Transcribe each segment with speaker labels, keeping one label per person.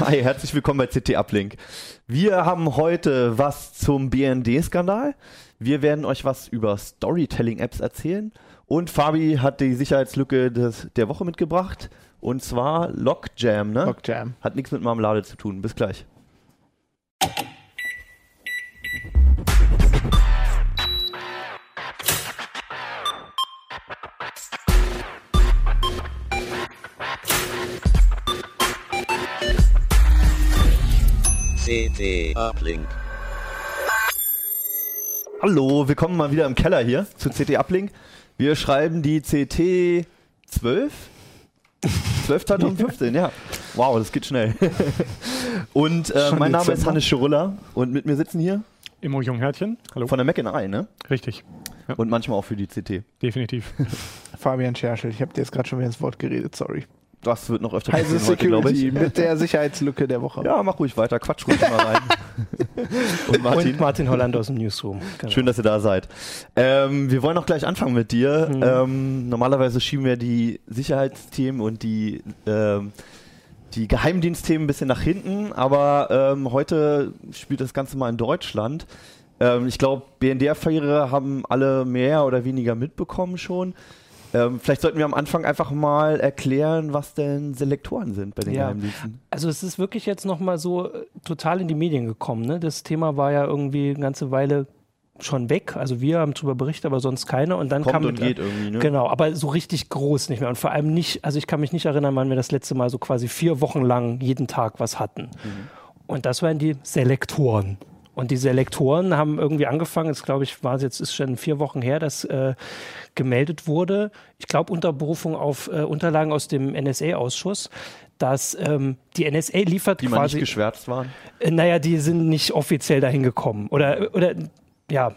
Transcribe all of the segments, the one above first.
Speaker 1: Hi, herzlich willkommen bei CT Uplink. Wir haben heute was zum BND-Skandal. Wir werden euch was über Storytelling-Apps erzählen. Und Fabi hat die Sicherheitslücke des, der Woche mitgebracht. Und zwar Lockjam, ne?
Speaker 2: Lockjam.
Speaker 1: Hat nichts mit Marmelade zu tun. Bis gleich.
Speaker 3: CT Uplink.
Speaker 1: Hallo, willkommen mal wieder im Keller hier zu CT Uplink. Wir schreiben die CT 12? 12 2015, ja. Wow, das geht schnell. Und äh, mein Name ist. Hannes Schurulla und mit mir sitzen hier
Speaker 4: Immo Junghärtchen. Hallo.
Speaker 1: von der Mac in I, ne?
Speaker 4: Richtig.
Speaker 1: Und manchmal auch für die CT.
Speaker 4: Definitiv.
Speaker 2: Fabian Scherschel. Ich habe dir jetzt gerade schon wieder ins Wort geredet, sorry.
Speaker 1: Das wird noch öfter passieren heute, glaube
Speaker 2: Security
Speaker 1: ich.
Speaker 2: mit der Sicherheitslücke der Woche.
Speaker 1: Ja, mach ruhig weiter, quatsch ruhig mal rein. und Martin,
Speaker 5: Und Martin Holland aus dem Newsroom. Genau.
Speaker 1: schön, dass ihr da seid. Ähm, wir wollen auch gleich anfangen mit dir.
Speaker 5: Mhm.
Speaker 1: Ähm, normalerweise schieben wir die Sicherheitsthemen und die, ähm, die Geheimdienstthemen ein bisschen nach hinten, aber ähm, heute spielt das Ganze mal in Deutschland. Ähm, ich glaube, BND-Affäre haben alle mehr oder weniger mitbekommen schon. Ähm, vielleicht sollten wir am Anfang einfach mal erklären, was denn Selektoren sind bei den
Speaker 5: Ja.
Speaker 1: Geheimdiensten.
Speaker 5: Also es ist wirklich jetzt nochmal so äh, total in die Medien gekommen. Ne? Das Thema war ja irgendwie eine ganze Weile schon weg. Also wir haben darüber berichtet, aber sonst keiner. Und dann
Speaker 1: Kommt
Speaker 5: kam
Speaker 1: und
Speaker 5: mit,
Speaker 1: geht irgendwie, ne?
Speaker 5: Genau, aber so richtig groß nicht mehr. Und vor allem nicht, also ich kann mich nicht erinnern, wann wir das letzte Mal so quasi vier Wochen lang jeden Tag was hatten.
Speaker 1: Mhm.
Speaker 5: Und das waren die Selektoren. Und die Selektoren haben irgendwie angefangen, jetzt glaube ich, war es jetzt ist schon vier Wochen her, dass äh, gemeldet wurde, ich glaube unter Berufung auf äh, Unterlagen aus dem NSA-Ausschuss, dass ähm, die NSA liefert
Speaker 1: Die mal nicht
Speaker 5: quasi,
Speaker 1: geschwärzt waren.
Speaker 5: äh, naja, die sind nicht offiziell dahin gekommen. Oder, oder ja,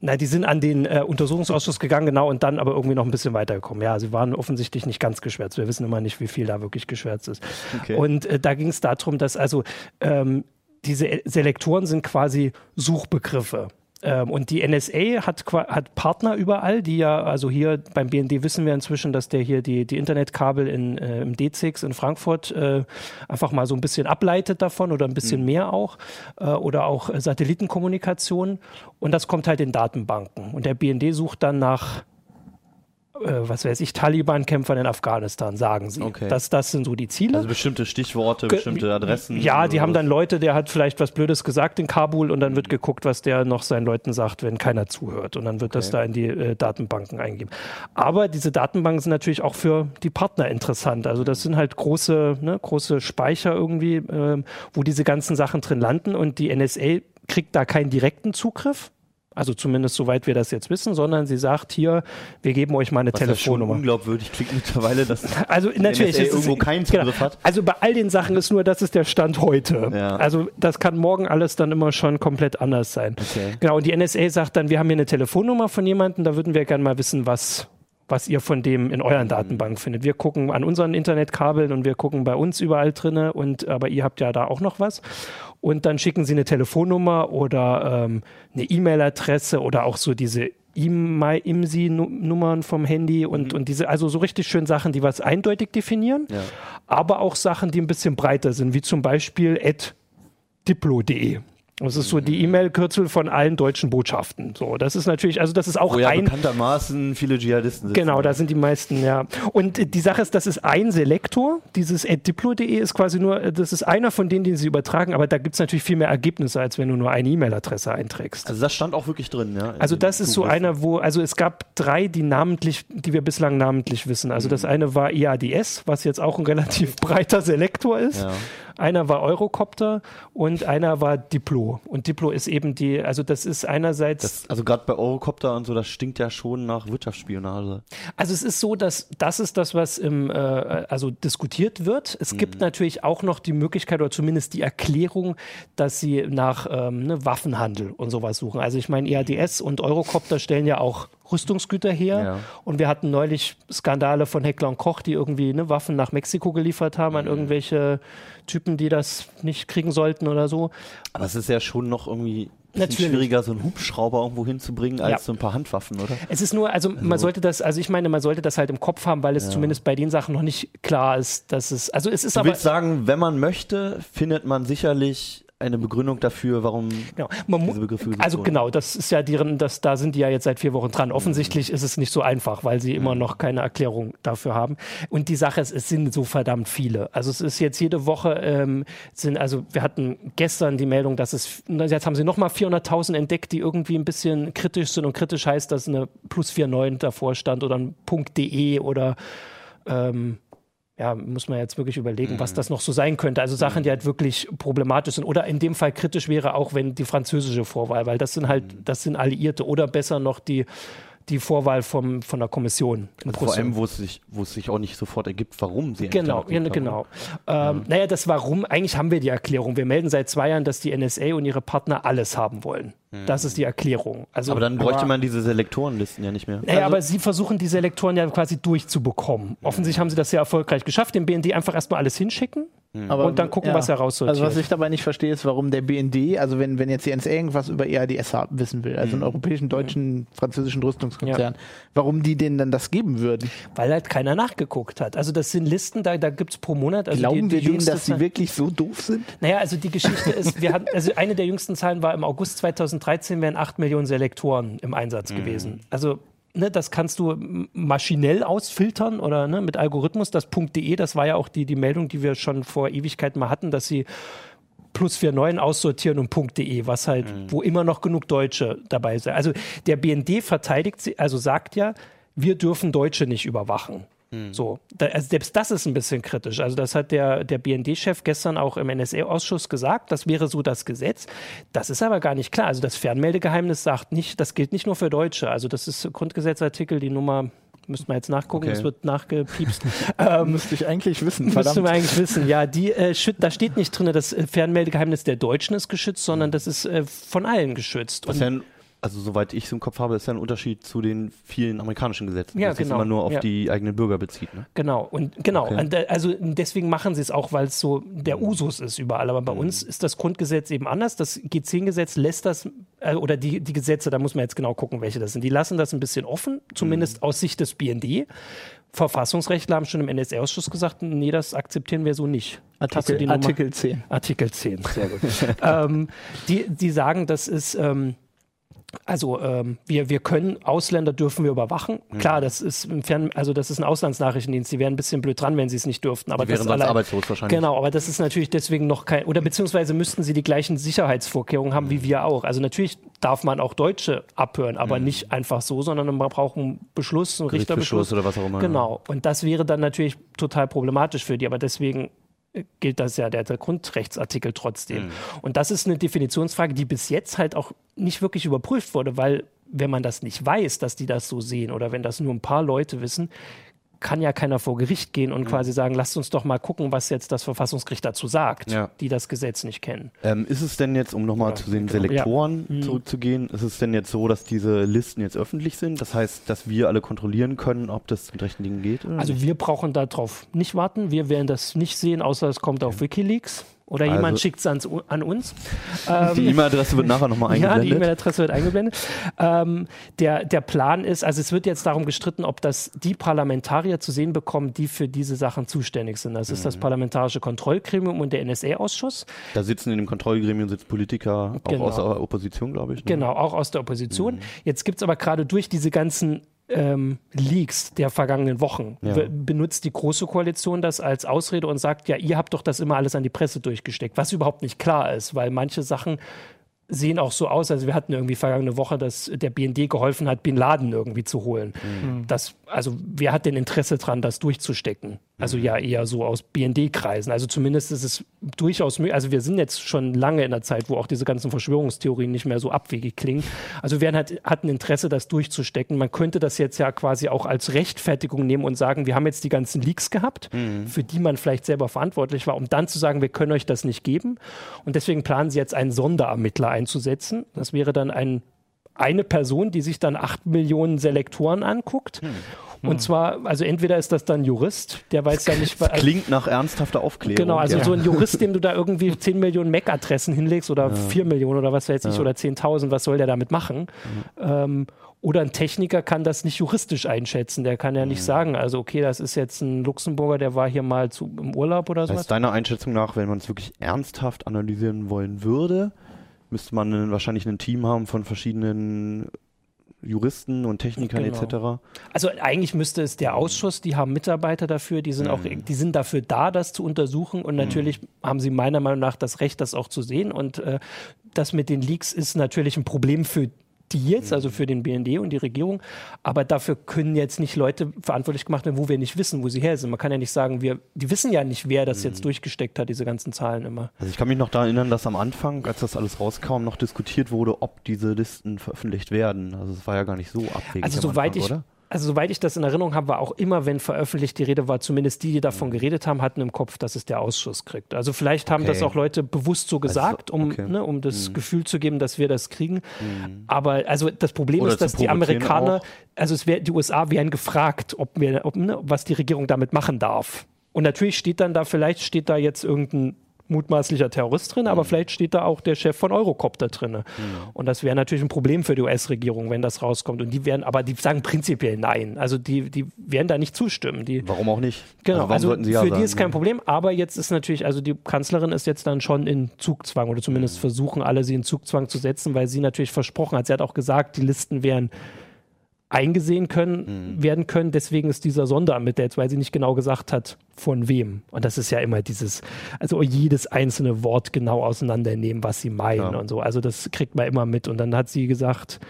Speaker 5: na, die sind an den äh, Untersuchungsausschuss gegangen, genau, und dann aber irgendwie noch ein bisschen weitergekommen. Ja, sie waren offensichtlich nicht ganz geschwärzt. Wir wissen immer nicht, wie viel da wirklich geschwärzt ist.
Speaker 1: Okay.
Speaker 5: Und äh, da ging es darum, dass also ähm, diese Selektoren sind quasi Suchbegriffe. Ähm, und die NSA hat, hat Partner überall, die ja, also hier beim BND wissen wir inzwischen, dass der hier die, die Internetkabel in, äh, im D6 in Frankfurt äh, einfach mal so ein bisschen ableitet davon oder ein bisschen mehr auch äh, oder auch äh, Satellitenkommunikation. Und das kommt halt in Datenbanken. Und der BND sucht dann nach was weiß ich, Taliban-Kämpfern in Afghanistan, sagen sie.
Speaker 1: Okay.
Speaker 5: Das, das sind so die Ziele.
Speaker 1: Also bestimmte Stichworte,
Speaker 5: Ge-
Speaker 1: bestimmte Adressen.
Speaker 5: Ja, die haben dann Leute, der hat vielleicht was Blödes gesagt in Kabul und dann wird geguckt, was der noch seinen Leuten sagt, wenn keiner zuhört. Und dann wird das
Speaker 1: Okay.
Speaker 5: da in die äh, Datenbanken eingegeben. Aber diese Datenbanken sind natürlich auch für die Partner interessant. Also das sind halt große, ne, große Speicher irgendwie, ähm, wo diese ganzen Sachen drin landen und die NSA kriegt da keinen direkten Zugriff. Also zumindest soweit wir das jetzt wissen, sondern sie sagt hier, wir geben euch mal eine
Speaker 1: Was ja schon
Speaker 5: Telefonnummer.
Speaker 1: unglaubwürdig klingt mittlerweile, dass
Speaker 5: Also natürlich
Speaker 1: NSA
Speaker 5: ist es-
Speaker 1: irgendwo keinen Zugriff hat.
Speaker 5: Also bei all den Sachen ist nur, das ist der Stand heute.
Speaker 1: Ja.
Speaker 5: Also das kann morgen alles dann immer schon komplett anders sein.
Speaker 1: Okay.
Speaker 5: Genau, und die NSA sagt dann, wir haben hier eine Telefonnummer von jemandem, da würden wir gerne mal wissen, was was ihr von dem in
Speaker 1: Mhm.
Speaker 5: euren Datenbanken findet. Wir gucken an unseren Internetkabeln und wir gucken bei uns überall drinne und aber ihr habt ja da auch noch was. Und dann schicken sie eine Telefonnummer oder ähm, eine E-Mail-Adresse oder auch so diese IMSI-Nummern vom Handy und, und diese, also so richtig schön Sachen, die was eindeutig definieren,
Speaker 1: Ja.
Speaker 5: aber auch Sachen, die ein bisschen breiter sind, wie zum Beispiel at diplo.de. Das ist so die E-Mail-Kürzel von allen deutschen Botschaften. So, das ist natürlich, also das ist auch
Speaker 1: Wo ja
Speaker 5: ein,
Speaker 1: bekanntermaßen viele Dschihadisten sitzen.
Speaker 5: Genau, da sind die meisten, ja. Und die Sache ist, das ist ein Selektor. Dieses diplo.de ist quasi nur, das ist einer von denen, den sie übertragen, aber da gibt es natürlich viel mehr Ergebnisse, als wenn du nur eine E-Mail-Adresse einträgst.
Speaker 1: Also das stand auch wirklich drin, ja.
Speaker 5: Also das ist so einer, wo, also es gab drei, die namentlich, die wir bislang namentlich wissen. Also
Speaker 1: Mhm.
Speaker 5: das eine war EADS, was jetzt auch ein relativ breiter Selektor ist.
Speaker 1: Ja.
Speaker 5: Einer war Eurocopter und einer war Diplo. Und Diplo ist eben die, also das ist einerseits.
Speaker 1: Das, also gerade bei Eurocopter und so, das stinkt ja schon nach Wirtschaftsspionage.
Speaker 5: Also es ist so, dass das ist das, was im, äh, also diskutiert wird. Es gibt natürlich auch noch die Möglichkeit oder zumindest die Erklärung, dass sie nach ähm, ne, Waffenhandel und sowas suchen. Also ich meine, EADS und Eurocopter stellen ja auch Rüstungsgüter her.
Speaker 1: Ja.
Speaker 5: Und wir hatten neulich Skandale von Heckler und Koch, die irgendwie ne, Waffen nach Mexiko geliefert haben an irgendwelche Typen, die das nicht kriegen sollten oder so.
Speaker 1: Aber es ist ja schon noch irgendwie
Speaker 5: Natürlich.
Speaker 1: schwieriger, so einen Hubschrauber irgendwo hinzubringen, als
Speaker 5: Ja.
Speaker 1: so ein paar Handwaffen, oder?
Speaker 5: Es ist nur, also man sollte das, also ich meine, man sollte das halt im Kopf haben, weil es
Speaker 1: Ja.
Speaker 5: zumindest bei den Sachen noch nicht klar ist, dass es, also es ist
Speaker 1: Du
Speaker 5: aber,
Speaker 1: willst sagen, wenn man möchte, findet man sicherlich eine Begründung dafür, warum
Speaker 5: genau, man
Speaker 1: diese Begriffe
Speaker 5: also
Speaker 1: wurden.
Speaker 5: genau, das ist ja deren, das, da sind die ja jetzt seit vier Wochen dran. Offensichtlich ist es nicht so einfach, weil sie immer noch keine Erklärung dafür haben. Und die Sache ist, es sind so verdammt viele. Also es ist jetzt jede Woche, ähm, sind, also wir hatten gestern die Meldung, dass es, jetzt haben sie nochmal 400.000 entdeckt, die irgendwie ein bisschen kritisch sind. Und kritisch heißt, dass eine plus 49 davor stand oder ein .de oder ähm, ja, muss man jetzt wirklich überlegen, was das noch so sein könnte. Also Sachen, die halt wirklich problematisch sind. Oder in dem Fall kritisch wäre auch, wenn die französische Vorwahl, weil das sind halt, das sind Alliierte oder besser noch die, die Vorwahl vom, von der Kommission in
Speaker 1: Also vor allem, wo es sich, wo es sich auch nicht sofort ergibt, warum sie
Speaker 5: Genau, ja,
Speaker 1: entdeckt haben.
Speaker 5: genau. Ähm, Naja, das Warum, eigentlich haben wir die Erklärung. Wir melden seit zwei Jahren, dass die NSA und ihre Partner alles haben wollen. Das ist die Erklärung. Also,
Speaker 1: Aber dann bräuchte
Speaker 2: Aber-
Speaker 1: man diese Selektorenlisten ja nicht mehr.
Speaker 5: naja, aber sie versuchen die Selektoren ja quasi durchzubekommen. Offensichtlich haben sie das ja erfolgreich geschafft, dem BND einfach erstmal alles hinschicken
Speaker 2: Aber,
Speaker 5: und dann gucken, was er raussortiert.
Speaker 2: Also was ich dabei nicht verstehe, ist, warum der BND, also wenn, wenn jetzt die NSA irgendwas über EADS haben, wissen will, also einen europäischen, deutschen, französischen Rüstungskonzern, warum die denen dann das geben würden.
Speaker 5: Weil halt keiner nachgeguckt hat. Also das sind Listen, da, da gibt es pro Monat. Also
Speaker 2: Glauben
Speaker 5: die, die
Speaker 2: wir denen, dass sie wirklich so doof sind?
Speaker 5: Naja, also die Geschichte ist, wir hatten, also eine der jüngsten Zahlen war im August 2013 wären 8 Millionen Selektoren im Einsatz
Speaker 2: Mhm.
Speaker 5: gewesen. Also Ne, das kannst du maschinell ausfiltern oder ne, mit Algorithmus. Das .de, das war ja auch die, die Meldung, die wir schon vor Ewigkeiten mal hatten, dass sie plus 49 aussortieren und .de, was halt, wo immer noch genug Deutsche dabei sind. Also der BND verteidigt sie, also sagt ja, wir dürfen Deutsche nicht überwachen. So, da, also selbst das ist ein bisschen kritisch. Also das hat der, der BND-Chef gestern auch im NSA-Ausschuss gesagt, das wäre so das Gesetz. Das ist aber gar nicht klar. Also das Fernmeldegeheimnis sagt nicht, das gilt nicht nur für Deutsche. Also das ist Grundgesetzartikel, die Nummer, müsste man jetzt nachgucken,
Speaker 1: Okay.
Speaker 5: es wird nachgepiepst.
Speaker 2: Müsste ich eigentlich wissen,
Speaker 5: Müsste
Speaker 2: verdammt.
Speaker 5: man eigentlich wissen, ja. Die, äh, da steht nicht drin, das äh, Fernmeldegeheimnis der Deutschen ist geschützt, sondern das ist äh, von allen geschützt.
Speaker 1: Was
Speaker 5: Und
Speaker 1: ja ein, also soweit ich es im Kopf habe, ist ja ein Unterschied zu den vielen amerikanischen Gesetzen,
Speaker 5: Ja,
Speaker 1: dass es
Speaker 5: genau.
Speaker 1: immer nur auf
Speaker 5: Ja.
Speaker 1: die eigenen Bürger bezieht. Ne?
Speaker 5: Genau, und genau,
Speaker 1: Okay.
Speaker 5: und da- also deswegen machen sie es auch, weil es so der Usus ist überall. Aber bei uns ist das Grundgesetz eben anders. Das G10-Gesetz lässt das, äh, oder die, die Gesetze, da muss man jetzt genau gucken, welche das sind. Die lassen das ein bisschen offen, zumindest aus Sicht des BND. Verfassungsrechtler haben schon im NSA-Ausschuss gesagt, nee, das akzeptieren wir so nicht.
Speaker 2: Artikel? Artikel 10.
Speaker 5: Artikel 10, sehr gut. ähm, die, die sagen, das ist, ähm, also ähm, wir, wir können, Ausländer dürfen wir überwachen.
Speaker 1: Mhm.
Speaker 5: Klar, das ist im Fern, also das ist ein Auslandsnachrichtendienst, die wären ein bisschen blöd dran, wenn sie es nicht dürften. Aber
Speaker 1: Die wären
Speaker 5: das
Speaker 1: sonst
Speaker 5: allein-
Speaker 1: arbeitslos wahrscheinlich.
Speaker 5: Genau, aber das ist natürlich deswegen noch kein, oder beziehungsweise müssten sie die gleichen Sicherheitsvorkehrungen haben wie wir auch. Also natürlich darf man auch Deutsche abhören, aber nicht einfach so, sondern man braucht einen Beschluss, einen Richterbeschluss.
Speaker 1: oder was auch immer.
Speaker 5: Genau. Und das wäre dann natürlich total problematisch für die, aber deswegen gilt das ja der, der Grundrechtsartikel trotzdem. Und das ist eine Definitionsfrage, die bis jetzt halt auch nicht wirklich überprüft wurde, weil wenn man das nicht weiß, dass die das so sehen oder wenn das nur ein paar Leute wissen, kann ja keiner vor Gericht gehen und quasi sagen, lasst uns doch mal gucken, was jetzt das Verfassungsgericht dazu sagt,
Speaker 1: Ja.
Speaker 5: die das Gesetz nicht kennen.
Speaker 1: Ähm, ist es denn jetzt, um nochmal
Speaker 5: Ja,
Speaker 1: zu den
Speaker 5: genau.
Speaker 1: Selektoren
Speaker 5: Ja. Mhm.
Speaker 1: zurückzugehen, ist es denn jetzt so, dass diese Listen jetzt öffentlich sind? Das heißt, dass wir alle kontrollieren können, ob das mit rechten Dingen geht?
Speaker 5: Also
Speaker 1: nicht?
Speaker 5: wir brauchen darauf nicht warten. Wir werden das nicht sehen, außer es kommt auf Wikileaks oder jemand
Speaker 1: Also-
Speaker 5: schickt es an uns.
Speaker 1: die E-Mail-Adresse wird nachher nochmal
Speaker 5: Ja, die
Speaker 1: eingeblendet.
Speaker 5: E-Mail-Adresse wird eingeblendet. Ähm, der, der Plan ist, also es wird jetzt darum gestritten, ob das die Parlamentarier zu sehen bekommen, die für diese Sachen zuständig sind. Das
Speaker 1: Mhm.
Speaker 5: ist das Parlamentarische Kontrollgremium und der NSA-Ausschuss.
Speaker 1: da sitzen in dem Kontrollgremium sitzen Politiker, auch
Speaker 5: Genau.
Speaker 1: aus der Opposition, glaube ich. Ne?
Speaker 5: Genau, auch aus der
Speaker 1: Mhm.
Speaker 5: Opposition. Jetzt gibt es aber gerade durch diese ganzen ähm, Leaks der vergangenen Wochen,
Speaker 1: Ja.
Speaker 5: be- benutzt die Große Koalition das als Ausrede und sagt, ja, ihr habt doch das immer alles an die Presse durchgesteckt, was überhaupt nicht klar ist, weil manche Sachen sehen auch so aus, also wir hatten irgendwie vergangene Woche, dass der BND geholfen hat, Bin Laden irgendwie zu holen. Das, also wer hat denn Interesse dran, das durchzustecken? Also ja, eher so aus BND-Kreisen. Also zumindest ist es durchaus möglich. Also wir sind jetzt schon lange in der Zeit, wo auch diese ganzen Verschwörungstheorien nicht mehr so abwegig klingen. Also wer hat, hat ein Interesse, das durchzustecken? Man könnte das jetzt ja quasi auch als Rechtfertigung nehmen und sagen, wir haben jetzt die ganzen Leaks gehabt, für die man vielleicht selber verantwortlich war, um dann zu sagen, wir können euch das nicht geben. Und deswegen planen sie jetzt einen Sonderermittler einzusetzen. Das wäre dann ein eine Person, die sich dann acht Millionen Selektoren anguckt Und zwar, also entweder ist das dann Jurist, der weiß ja nicht,
Speaker 1: das klingt nach ernsthafter Aufklärung.
Speaker 5: Genau, also
Speaker 1: ja.
Speaker 5: so ein Jurist, dem du da irgendwie 10 Millionen MAC-Adressen hinlegst oder ja. 4 Millionen oder was weiß ich, ja. oder 10.000, was soll der damit machen? Mhm. Ähm, oder ein Techniker kann das nicht juristisch einschätzen. Der kann ja nicht mhm. sagen, also okay, das ist jetzt ein Luxemburger, der war hier mal zu, im Urlaub oder so.
Speaker 1: Das heißt, deiner Einschätzung nach, wenn man es wirklich ernsthaft analysieren wollen würde, müsste man wahrscheinlich ein Team haben von verschiedenen Juristen und Technikern genau. etc.
Speaker 5: Also eigentlich müsste es der Ausschuss, die haben Mitarbeiter dafür, die sind mhm. auch, die sind dafür da, das zu untersuchen und natürlich mhm. haben sie meiner Meinung nach das Recht, das auch zu sehen und äh, das mit den Leaks ist natürlich ein Problem für die jetzt, also für den BND und die Regierung. Aber dafür können jetzt nicht Leute verantwortlich gemacht werden, wo wir nicht wissen, wo sie her sind. Man kann ja nicht sagen, wir, die wissen ja nicht, wer das jetzt mhm. durchgesteckt hat, diese ganzen Zahlen immer.
Speaker 1: Also ich kann mich noch daran erinnern, dass am Anfang, als das alles rauskam, noch diskutiert wurde, ob diese Listen veröffentlicht werden. Also es war ja gar nicht so abwegig.
Speaker 5: Also soweit Anfang, ich, oder? Also soweit ich das in Erinnerung habe, war auch immer, wenn veröffentlicht die Rede war, zumindest die, die davon geredet haben, hatten im Kopf, dass es der Ausschuss kriegt. Also vielleicht haben okay. das auch Leute bewusst so gesagt, also, okay. um, ne, um das mhm. Gefühl zu geben, dass wir das kriegen. Mhm. Aber also das Problem Oder ist, dass die Amerikaner, auch. also es wär, die USA wären gefragt, ob wir, ob, ne, was die Regierung damit machen darf. Und natürlich steht dann da, vielleicht steht da jetzt irgendein mutmaßlicher Terrorist drin, aber mhm. vielleicht steht da auch der Chef von Eurocopter drin. Mhm. Und das wäre natürlich ein Problem für die US-Regierung, wenn das rauskommt. Und die werden, aber die sagen prinzipiell nein. Also die, die werden da nicht zustimmen. Die,
Speaker 1: warum auch nicht?
Speaker 5: Genau, also, also für ja die sagen, ist kein Problem, aber jetzt ist natürlich, also die Kanzlerin ist jetzt dann schon in Zugzwang oder zumindest mhm. versuchen alle sie in Zugzwang zu setzen, weil sie natürlich versprochen hat, sie hat auch gesagt, die Listen wären eingesehen können, mhm. werden können. Deswegen ist dieser Sonderermittler jetzt, weil sie nicht genau gesagt hat, von wem. Und das ist ja immer dieses, also jedes einzelne Wort genau auseinandernehmen, was sie meinen ja. und so. Also das kriegt man immer mit. Und dann hat sie gesagt,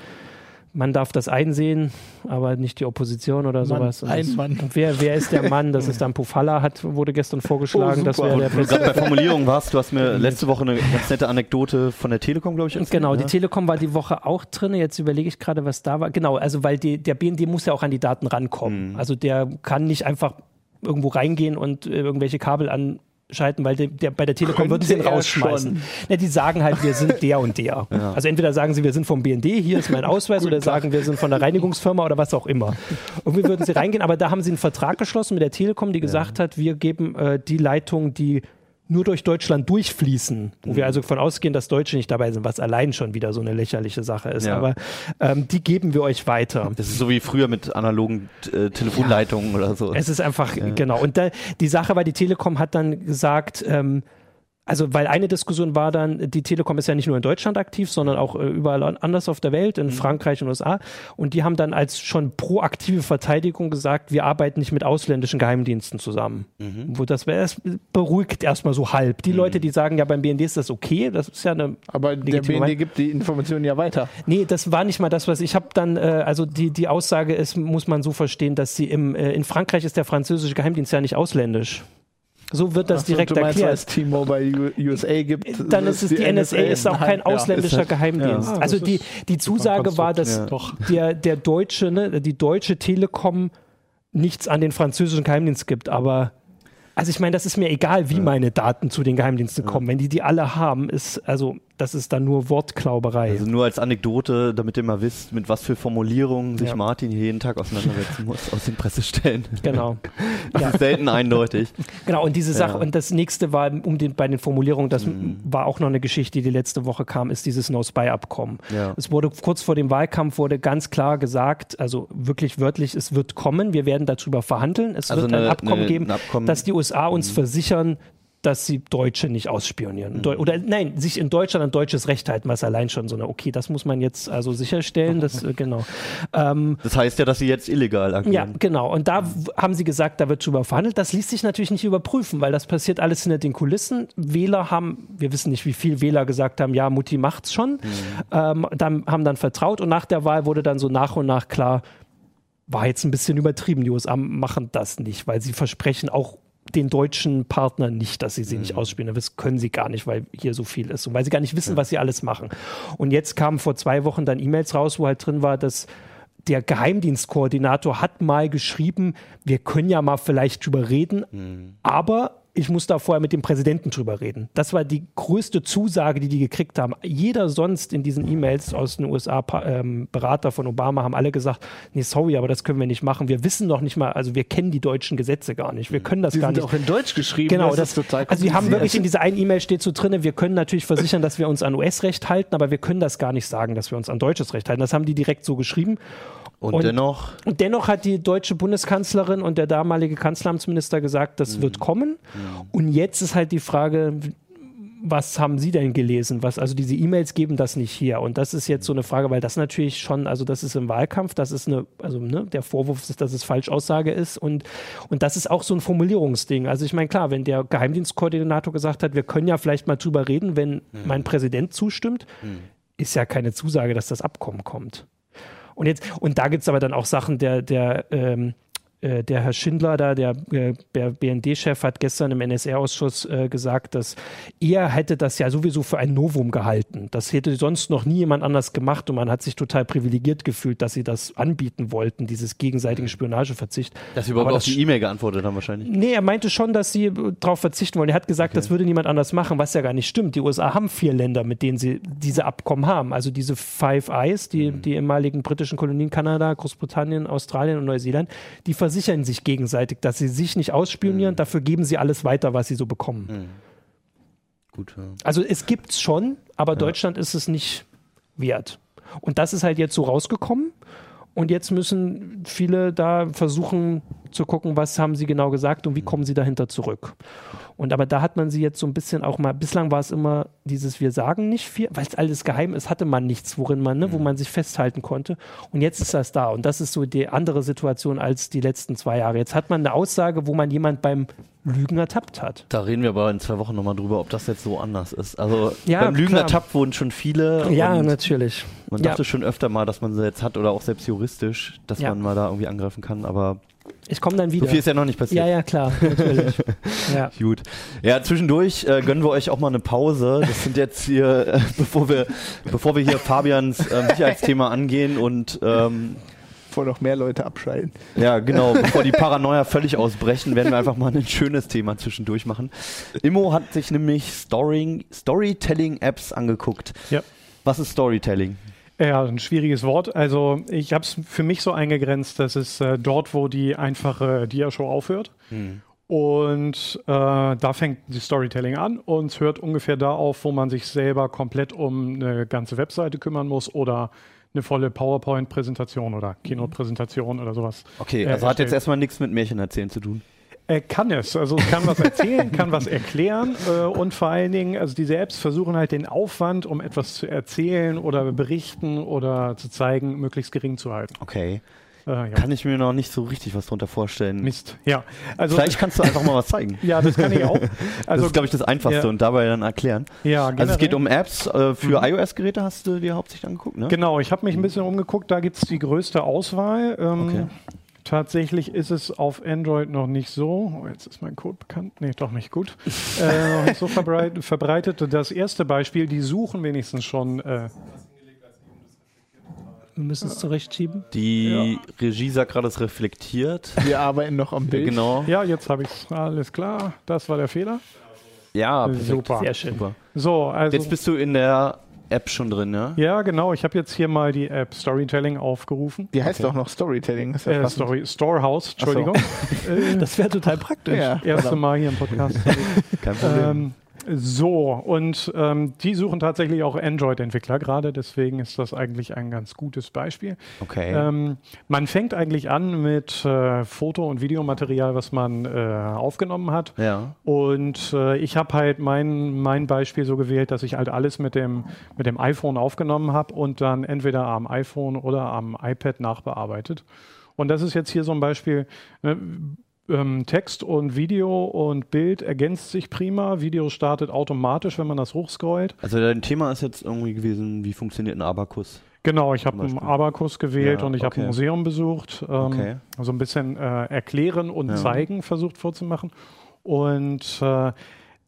Speaker 5: man darf das einsehen, aber nicht die Opposition oder sowas.
Speaker 2: Mann, ein Mann.
Speaker 5: Und wer, wer ist der Mann? Das ist dann Pufalla, hat, wurde gestern vorgeschlagen. Oh, das wäre der
Speaker 1: Wo du bei Formulierung warst, du hast mir letzte Woche eine ganz nette Anekdote von der Telekom, glaube ich,
Speaker 5: erzählt. Genau, ja? die Telekom war die Woche auch drin. Jetzt überlege ich gerade, was da war. Genau, also weil die, der BND muss ja auch an die Daten rankommen. Mhm. Also der kann nicht einfach irgendwo reingehen und äh, irgendwelche Kabel an schalten, weil der, der bei der Telekom würden sie ihn rausschmeißen. Ja, die sagen halt, wir sind der und der. Ja. Also entweder sagen sie, wir sind vom BND, hier ist mein Ausweis, oder sagen, wir sind von der Reinigungsfirma oder was auch immer. Irgendwie würden sie reingehen, aber da haben sie einen Vertrag geschlossen mit der Telekom, die gesagt ja. hat, wir geben äh, die Leitung, die nur durch Deutschland durchfließen, wo mhm. wir also davon ausgehen, dass Deutsche nicht dabei sind, was allein schon wieder so eine lächerliche Sache ist. Ja. Aber ähm, die geben wir euch weiter.
Speaker 1: Das ist so wie früher mit analogen äh, Telefonleitungen ja. oder so.
Speaker 5: Es ist einfach, ja. genau. Und da, die Sache war, die Telekom hat dann gesagt, ähm, also, weil eine Diskussion war dann, die Telekom ist ja nicht nur in Deutschland aktiv, sondern auch äh, überall anders auf der Welt, in mhm. Frankreich und USA. Und die haben dann als schon proaktive Verteidigung gesagt, wir arbeiten nicht mit ausländischen Geheimdiensten zusammen. Mhm. Wo das, das beruhigt erstmal so halb. Die mhm. Leute, die sagen, ja, beim BND ist das okay, das ist ja eine.
Speaker 2: Aber der BND Meinung. gibt die Informationen ja weiter.
Speaker 5: Nee, das war nicht mal das, was ich habe dann, äh, also die, die Aussage ist, muss man so verstehen, dass sie im, äh, in Frankreich ist der französische Geheimdienst ja nicht ausländisch. So wird das Ach, direkt meinst, erklärt. Wenn es
Speaker 2: T-Mobile USA gibt,
Speaker 5: dann ist es die, die NSA, ist auch kein ausländischer ja, Geheimdienst. Ja. Also die, die Zusage war, dass ja. der, der deutsche, ne, die deutsche Telekom nichts an den französischen Geheimdienst gibt, aber also ich meine, das ist mir egal, wie meine Daten zu den Geheimdiensten kommen. Wenn die die alle haben, ist also das ist dann nur Wortklauberei.
Speaker 1: Also nur als Anekdote, damit ihr mal wisst, mit was für Formulierungen sich ja. Martin hier jeden Tag auseinandersetzen muss aus den Pressestellen.
Speaker 5: Genau.
Speaker 1: das ja. ist selten eindeutig.
Speaker 5: Genau, und diese Sache, ja. und das nächste war um den, bei den Formulierungen, das mhm. war auch noch eine Geschichte, die letzte Woche kam, ist dieses No-Spy-Abkommen. Es wurde kurz vor dem Wahlkampf wurde ganz klar gesagt, also wirklich wörtlich, es wird kommen, wir werden darüber verhandeln, es also wird eine, ein Abkommen eine, geben, ein Abkommen. dass die USA uns mhm. versichern, dass sie Deutsche nicht ausspionieren. Mhm. Oder nein, sich in Deutschland an deutsches Recht halten, was allein schon so eine, okay, das muss man jetzt also sicherstellen, das, äh, genau.
Speaker 1: Ähm, das heißt ja, dass sie jetzt illegal agieren.
Speaker 5: Ja, genau. Und da haben sie gesagt, da wird drüber verhandelt. Das ließ sich natürlich nicht überprüfen, weil das passiert alles hinter den Kulissen. Wähler haben, wir wissen nicht, wie viel Wähler gesagt haben, ja, Mutti macht's schon. Mhm. Ähm, dann, haben dann vertraut und nach der Wahl wurde dann so nach und nach klar, war jetzt ein bisschen übertrieben. Die USA machen das nicht, weil sie versprechen auch den deutschen Partnern nicht, dass sie sie mhm. nicht ausspielen. Das können sie gar nicht, weil hier so viel ist und weil sie gar nicht wissen, ja. was sie alles machen. Und jetzt kamen vor zwei Wochen dann E-Mails raus, wo halt drin war, dass der Geheimdienstkoordinator hat mal geschrieben, wir können ja mal vielleicht drüber reden, mhm. aber ich muss da vorher mit dem Präsidenten drüber reden. Das war die größte Zusage, die die gekriegt haben. Jeder sonst in diesen E-Mails aus den USA, ähm, Berater von Obama, haben alle gesagt, nee, sorry, aber das können wir nicht machen. Wir wissen noch nicht mal, also wir kennen die deutschen Gesetze gar nicht. Wir können das
Speaker 2: Die
Speaker 5: gar
Speaker 2: sind
Speaker 5: nicht.
Speaker 2: auch in Deutsch geschrieben.
Speaker 5: Genau,
Speaker 2: das,
Speaker 5: das,
Speaker 2: ist total
Speaker 5: also die haben wirklich in dieser einen E-Mail steht so drin, wir können natürlich versichern, dass wir uns an US-Recht halten, aber wir können das gar nicht sagen, dass wir uns an deutsches Recht halten. Das haben die direkt so geschrieben.
Speaker 1: Und,
Speaker 5: Und-
Speaker 1: dennoch,
Speaker 5: Und dennoch hat die deutsche Bundeskanzlerin und der damalige Kanzleramtsminister gesagt, das wird kommen. Und jetzt ist halt die Frage, was haben Sie denn gelesen? Was, also diese E-Mails geben das nicht hier. Und das ist jetzt so eine Frage, weil das natürlich schon, also das ist im Wahlkampf, das ist eine, also ne, der Vorwurf ist, dass es Falschaussage ist. Und, und das ist auch so ein Formulierungsding. Also ich meine, klar, wenn der Geheimdienstkoordinator gesagt hat, wir können ja vielleicht mal drüber reden, wenn mein Präsident zustimmt, ist ja keine Zusage, dass das Abkommen kommt. Und jetzt, und da gibt es aber dann auch Sachen, der, der, ähm, äh, der Herr Schindler da, der, äh, BND-Chef, hat gestern im NSR-Ausschuss äh, gesagt, dass er hätte das ja sowieso für ein Novum gehalten. Das hätte sonst noch nie jemand anders gemacht und man hat sich total privilegiert gefühlt, dass sie das anbieten wollten, dieses gegenseitigen Spionageverzicht.
Speaker 1: dass sie überhaupt
Speaker 5: Aber
Speaker 1: auf die E-Mail geantwortet haben wahrscheinlich.
Speaker 5: Nee, er meinte schon, dass sie darauf verzichten wollen. Er hat gesagt, das würde niemand anders machen, was ja gar nicht stimmt. Die USA haben vier Länder, mit denen sie diese Abkommen haben. Also diese Five Eyes, die, die ehemaligen britischen Kolonien Kanada, Großbritannien, Australien und Neuseeland, die versichern sich gegenseitig, dass sie sich nicht ausspionieren. Dafür geben sie alles weiter, was sie so bekommen.
Speaker 1: Gut, ja.
Speaker 5: Also es gibt's schon, aber Deutschland ist es nicht wert. Und das ist halt jetzt so rausgekommen. Und jetzt müssen viele da versuchen zu gucken, was haben sie genau gesagt und wie kommen sie dahinter zurück. Und aber da hat man sie jetzt so ein bisschen auch mal, bislang war es immer dieses, wir sagen nicht viel, weil es alles geheim ist, hatte man nichts, worin man, ne, wo man sich festhalten konnte. Und jetzt ist das da. Und das ist so die andere Situation als die letzten zwei Jahre. Jetzt hat man eine Aussage, wo man jemand beim Lügen ertappt hat.
Speaker 1: Da reden wir aber in zwei Wochen nochmal drüber, ob das jetzt so anders ist. Also
Speaker 5: Ja,
Speaker 1: beim Lügen
Speaker 5: klar.
Speaker 1: ertappt wurden schon viele.
Speaker 5: Ja, natürlich.
Speaker 1: Man
Speaker 5: Ja.
Speaker 1: dachte schon öfter mal, dass man sie jetzt hat oder auch selbst juristisch, dass
Speaker 5: Ja.
Speaker 1: man mal da irgendwie angreifen kann. Aber
Speaker 5: Ich komme dann
Speaker 1: so
Speaker 5: wieder.
Speaker 1: viel ist ja noch nicht passiert.
Speaker 5: Ja, ja, klar, natürlich. ja.
Speaker 1: Gut. Ja, zwischendurch äh, gönnen wir euch auch mal eine Pause. Das sind jetzt hier, äh, bevor wir, bevor wir hier Fabians ähm, Sicherheitsthema angehen und ähm,
Speaker 2: Bevor noch mehr Leute abschalten.
Speaker 1: ja, genau, bevor die Paranoia völlig ausbrechen, werden wir einfach mal ein schönes Thema zwischendurch machen. Immo hat sich nämlich Storing, Storytelling-Apps angeguckt.
Speaker 4: Ja.
Speaker 1: Was ist Storytelling?
Speaker 4: Ja, ein schwieriges Wort. Also ich habe es für mich so eingegrenzt, dass es äh, dort, wo die einfache Dia-Show aufhört. Und äh, da fängt die Storytelling an und es hört ungefähr da auf, wo man sich selber komplett um eine ganze Webseite kümmern muss oder eine volle PowerPoint-Präsentation oder Keynote-Präsentation oder sowas.
Speaker 1: Okay,
Speaker 4: äh,
Speaker 1: also hat jetzt erstmal nichts mit Märchen erzählen zu tun.
Speaker 4: Er kann es. Also kann was erzählen, kann was erklären äh, und vor allen Dingen, also diese Apps versuchen halt den Aufwand, um etwas zu erzählen oder berichten oder zu zeigen, möglichst gering zu halten.
Speaker 1: Okay.
Speaker 4: Äh, ja.
Speaker 1: Kann ich mir noch nicht so richtig was drunter vorstellen.
Speaker 4: Mist. Ja, also
Speaker 1: Vielleicht kannst du einfach mal was zeigen.
Speaker 4: ja, das kann ich auch.
Speaker 1: das
Speaker 4: Also
Speaker 1: ist, glaube ich, das Einfachste
Speaker 4: ja.
Speaker 1: und dabei dann erklären.
Speaker 4: ja,
Speaker 1: Also es
Speaker 4: generell.
Speaker 1: geht um Apps äh, für iOS-Geräte, hast du dir hauptsächlich angeguckt, ne?
Speaker 4: Genau, ich habe mich ein bisschen umgeguckt, da gibt es die größte Auswahl. Ähm,
Speaker 1: Okay.
Speaker 4: Tatsächlich ist es auf Android noch nicht so. Oh, jetzt ist mein Code bekannt. Nee, doch nicht gut. äh, noch nicht so verbreitet, verbreitet. Das erste Beispiel, die suchen wenigstens schon. Äh,
Speaker 5: Wir müssen es zurechtschieben.
Speaker 1: Die Regie sagt gerade, es reflektiert.
Speaker 2: Wir arbeiten noch am Bild.
Speaker 1: genau.
Speaker 4: ja, jetzt habe ich es. Alles klar. Das war der Fehler.
Speaker 1: Ja, perfekt.
Speaker 4: Super.
Speaker 5: Sehr schön.
Speaker 1: Super.
Speaker 4: So, also.
Speaker 1: Jetzt bist du in der App schon drin, ne?
Speaker 4: ja, genau. Ich habe jetzt hier mal die App Storytelling aufgerufen.
Speaker 2: Die heißt
Speaker 1: Okay.
Speaker 2: auch noch Storytelling. Ist ja
Speaker 4: Äh. Story, Storehouse,
Speaker 2: Ach so.
Speaker 4: Entschuldigung. äh,
Speaker 5: Das wäre total praktisch.
Speaker 2: Ja.
Speaker 4: erste Mal hier im Podcast.
Speaker 1: Kein Problem.
Speaker 4: Ähm, so, und ähm, die suchen tatsächlich auch Android-Entwickler gerade, deswegen ist das eigentlich ein ganz gutes Beispiel.
Speaker 1: okay.
Speaker 4: Ähm, man fängt eigentlich an mit äh, Foto- und Videomaterial, was man äh, aufgenommen hat.
Speaker 1: ja.
Speaker 4: Und äh, ich habe halt mein, mein Beispiel so gewählt, dass ich halt alles mit dem, mit dem iPhone aufgenommen habe und dann entweder am iPhone oder am iPad nachbearbeitet. Und das ist jetzt hier so ein Beispiel. Ne, ähm, Text und Video und Bild ergänzt sich prima. Video startet automatisch, wenn man das hochscrollt.
Speaker 1: Also dein Thema ist jetzt irgendwie gewesen, wie funktioniert ein Abakus?
Speaker 4: Genau, ich habe einen. Abakus gewählt
Speaker 1: Ja,
Speaker 4: und ich habe
Speaker 1: okay.
Speaker 4: ein Museum besucht. Ähm,
Speaker 1: Okay.
Speaker 4: Also ein bisschen äh, erklären und
Speaker 1: Ja.
Speaker 4: zeigen versucht vorzumachen. Und äh,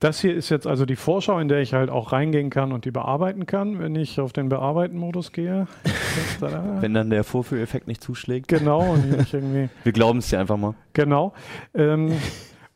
Speaker 4: das hier ist jetzt also die Vorschau, in der ich halt auch reingehen kann und die bearbeiten kann, wenn ich auf den Bearbeiten-Modus gehe.
Speaker 1: Wenn dann der Vorführeffekt nicht zuschlägt.
Speaker 4: genau, und ich irgendwie
Speaker 1: Wir glauben es dir einfach mal.
Speaker 4: Genau. Ähm,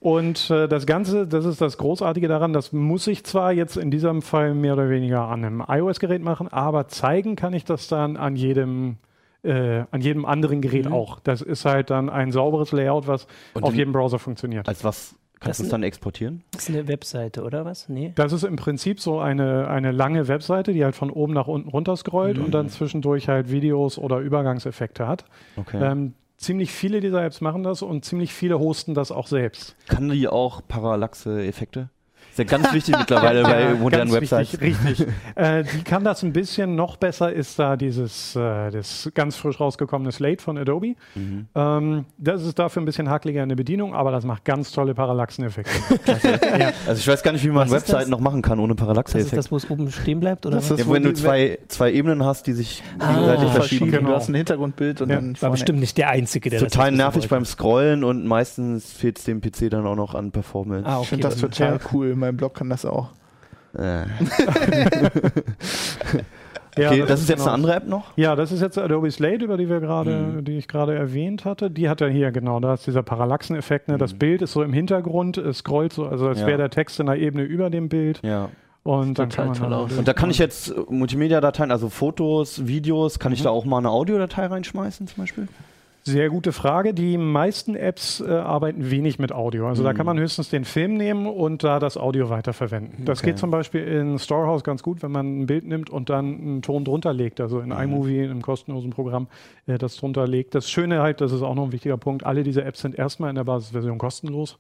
Speaker 4: Und äh, das Ganze, das ist das Großartige daran, das muss ich zwar jetzt in diesem Fall mehr oder weniger an einem iOS-Gerät machen, aber zeigen kann ich das dann an jedem äh, an jedem anderen Gerät
Speaker 5: Mhm.
Speaker 4: auch. Das ist halt dann ein sauberes Layout, was
Speaker 1: Und
Speaker 4: auf jedem Browser funktioniert.
Speaker 1: Als was kannst
Speaker 5: Das
Speaker 1: du es dann exportieren?
Speaker 5: Das ist eine Webseite, oder was? Nee.
Speaker 4: Das ist im Prinzip so eine, eine lange Webseite, die halt von oben nach unten runter scrollt und dann zwischendurch halt Videos oder Übergangseffekte hat.
Speaker 1: Okay.
Speaker 4: Ähm, ziemlich viele dieser Apps machen das und ziemlich viele hosten das auch selbst.
Speaker 1: Kann die auch Parallaxe-Effekte? Ist ja ganz wichtig mittlerweile bei modernen
Speaker 4: Ganz
Speaker 1: Websites.
Speaker 4: Richtig, richtig. äh, die kann das ein bisschen noch besser, ist da dieses äh, das ganz frisch rausgekommene Slate von Adobe.
Speaker 1: Mhm.
Speaker 4: Ähm, das ist dafür ein bisschen hakeliger in der Bedienung, aber das macht ganz tolle Parallaxeneffekte.
Speaker 1: Also ich weiß gar nicht, wie man
Speaker 5: das?
Speaker 1: Webseiten noch machen kann ohne
Speaker 5: Das ist das, wo es oben stehen bleibt, oder
Speaker 2: Das
Speaker 5: was?
Speaker 2: ist-
Speaker 1: Ja, wenn du zwei, zwei Ebenen hast, die sich
Speaker 5: Ah,
Speaker 1: gegenseitig verschieben.
Speaker 4: Genau.
Speaker 2: Du hast ein Hintergrundbild und
Speaker 4: Ja,
Speaker 2: dann
Speaker 5: War bestimmt nicht der Einzige, der das
Speaker 1: Total
Speaker 5: wissen
Speaker 1: nervig
Speaker 5: wollte.
Speaker 1: beim Scrollen und meistens fehlt es dem PC dann auch noch an Performance.
Speaker 5: Ah,
Speaker 2: Ich
Speaker 5: okay.
Speaker 2: finde das total
Speaker 4: Ja.
Speaker 2: cool. Mein Blog kann das auch.
Speaker 1: Äh.
Speaker 4: Ja,
Speaker 1: Okay, das ist jetzt
Speaker 4: genau.
Speaker 1: eine andere App noch?
Speaker 4: Ja, das ist jetzt Adobe Slate, über die wir gerade,
Speaker 1: Mhm.
Speaker 4: die ich gerade erwähnt hatte. Die hat ja hier genau, da ist dieser Parallaxeneffekt. Ne? Das Bild ist so im Hintergrund, es scrollt so, also als
Speaker 1: Mhm. Ja.
Speaker 4: wäre der Text in der Ebene über dem Bild.
Speaker 1: Ja.
Speaker 4: Und dann
Speaker 2: Total
Speaker 4: kann man
Speaker 2: toll
Speaker 4: dann
Speaker 2: aus.
Speaker 1: Und da kann ich jetzt Multimedia-Dateien, also Fotos, Videos, kann
Speaker 4: Mhm.
Speaker 1: ich da auch mal eine Audiodatei reinschmeißen zum Beispiel?
Speaker 4: Sehr gute Frage. Die meisten Apps äh, arbeiten wenig mit Audio. Also da
Speaker 1: Mhm.
Speaker 4: kann man höchstens den Film nehmen und da das Audio weiterverwenden. Das
Speaker 1: Okay.
Speaker 4: geht zum Beispiel in Storehouse ganz gut, wenn man ein Bild nimmt und dann einen Ton drunter legt. Also in
Speaker 1: Mhm.
Speaker 4: iMovie, in einem kostenlosen Programm, äh, das drunter legt. Das Schöne halt, das ist auch noch ein wichtiger Punkt, alle diese Apps sind erstmal in der Basisversion kostenlos.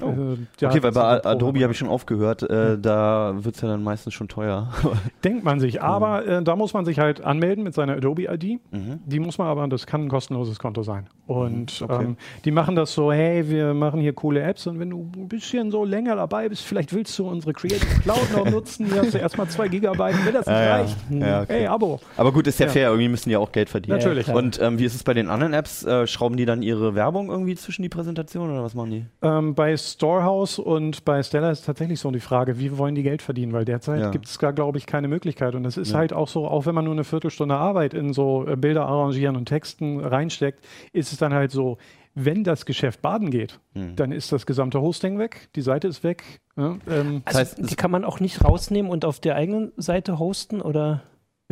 Speaker 1: Oh.
Speaker 4: Ja,
Speaker 1: okay, weil bei Adobe habe ich schon aufgehört, äh, da wird es ja dann meistens schon teuer.
Speaker 4: Denkt man sich. Aber äh, da muss man sich halt anmelden mit seiner Adobe-ID.
Speaker 1: Mhm.
Speaker 4: Die muss man aber, das kann ein kostenloses Konto sein. Und
Speaker 1: okay.
Speaker 4: ähm, die machen das so, hey, wir machen hier coole Apps und wenn du ein bisschen so länger dabei bist, vielleicht willst du unsere Creative Cloud noch nutzen, hier hast du erstmal zwei Gigabyte, wenn das nicht
Speaker 1: Ah, ja.
Speaker 4: reicht,
Speaker 1: Ja, okay.
Speaker 4: hey, Abo.
Speaker 1: Aber gut, ist ja, fair, irgendwie müssen die auch Geld verdienen.
Speaker 4: Natürlich.
Speaker 1: Und ähm, wie ist es bei den anderen Apps? Äh, schrauben die dann ihre Werbung irgendwie zwischen die Präsentation oder was machen die?
Speaker 4: Ähm, bei Storehouse und bei Stella ist tatsächlich so die Frage, wie wollen die Geld verdienen? Weil derzeit
Speaker 1: Ja.
Speaker 4: gibt es da, glaube ich, keine Möglichkeit. Und das ist
Speaker 1: Ja.
Speaker 4: halt auch so, auch wenn man nur eine Viertelstunde Arbeit in so äh, Bilder arrangieren und Texten reinsteckt, ist es dann halt so, wenn das Geschäft baden geht,
Speaker 1: Hm.
Speaker 4: dann ist das gesamte Hosting weg, die Seite ist weg. Ja, ähm,
Speaker 5: Also,
Speaker 1: heißt,
Speaker 5: die kann man auch nicht rausnehmen und auf der eigenen Seite hosten, oder?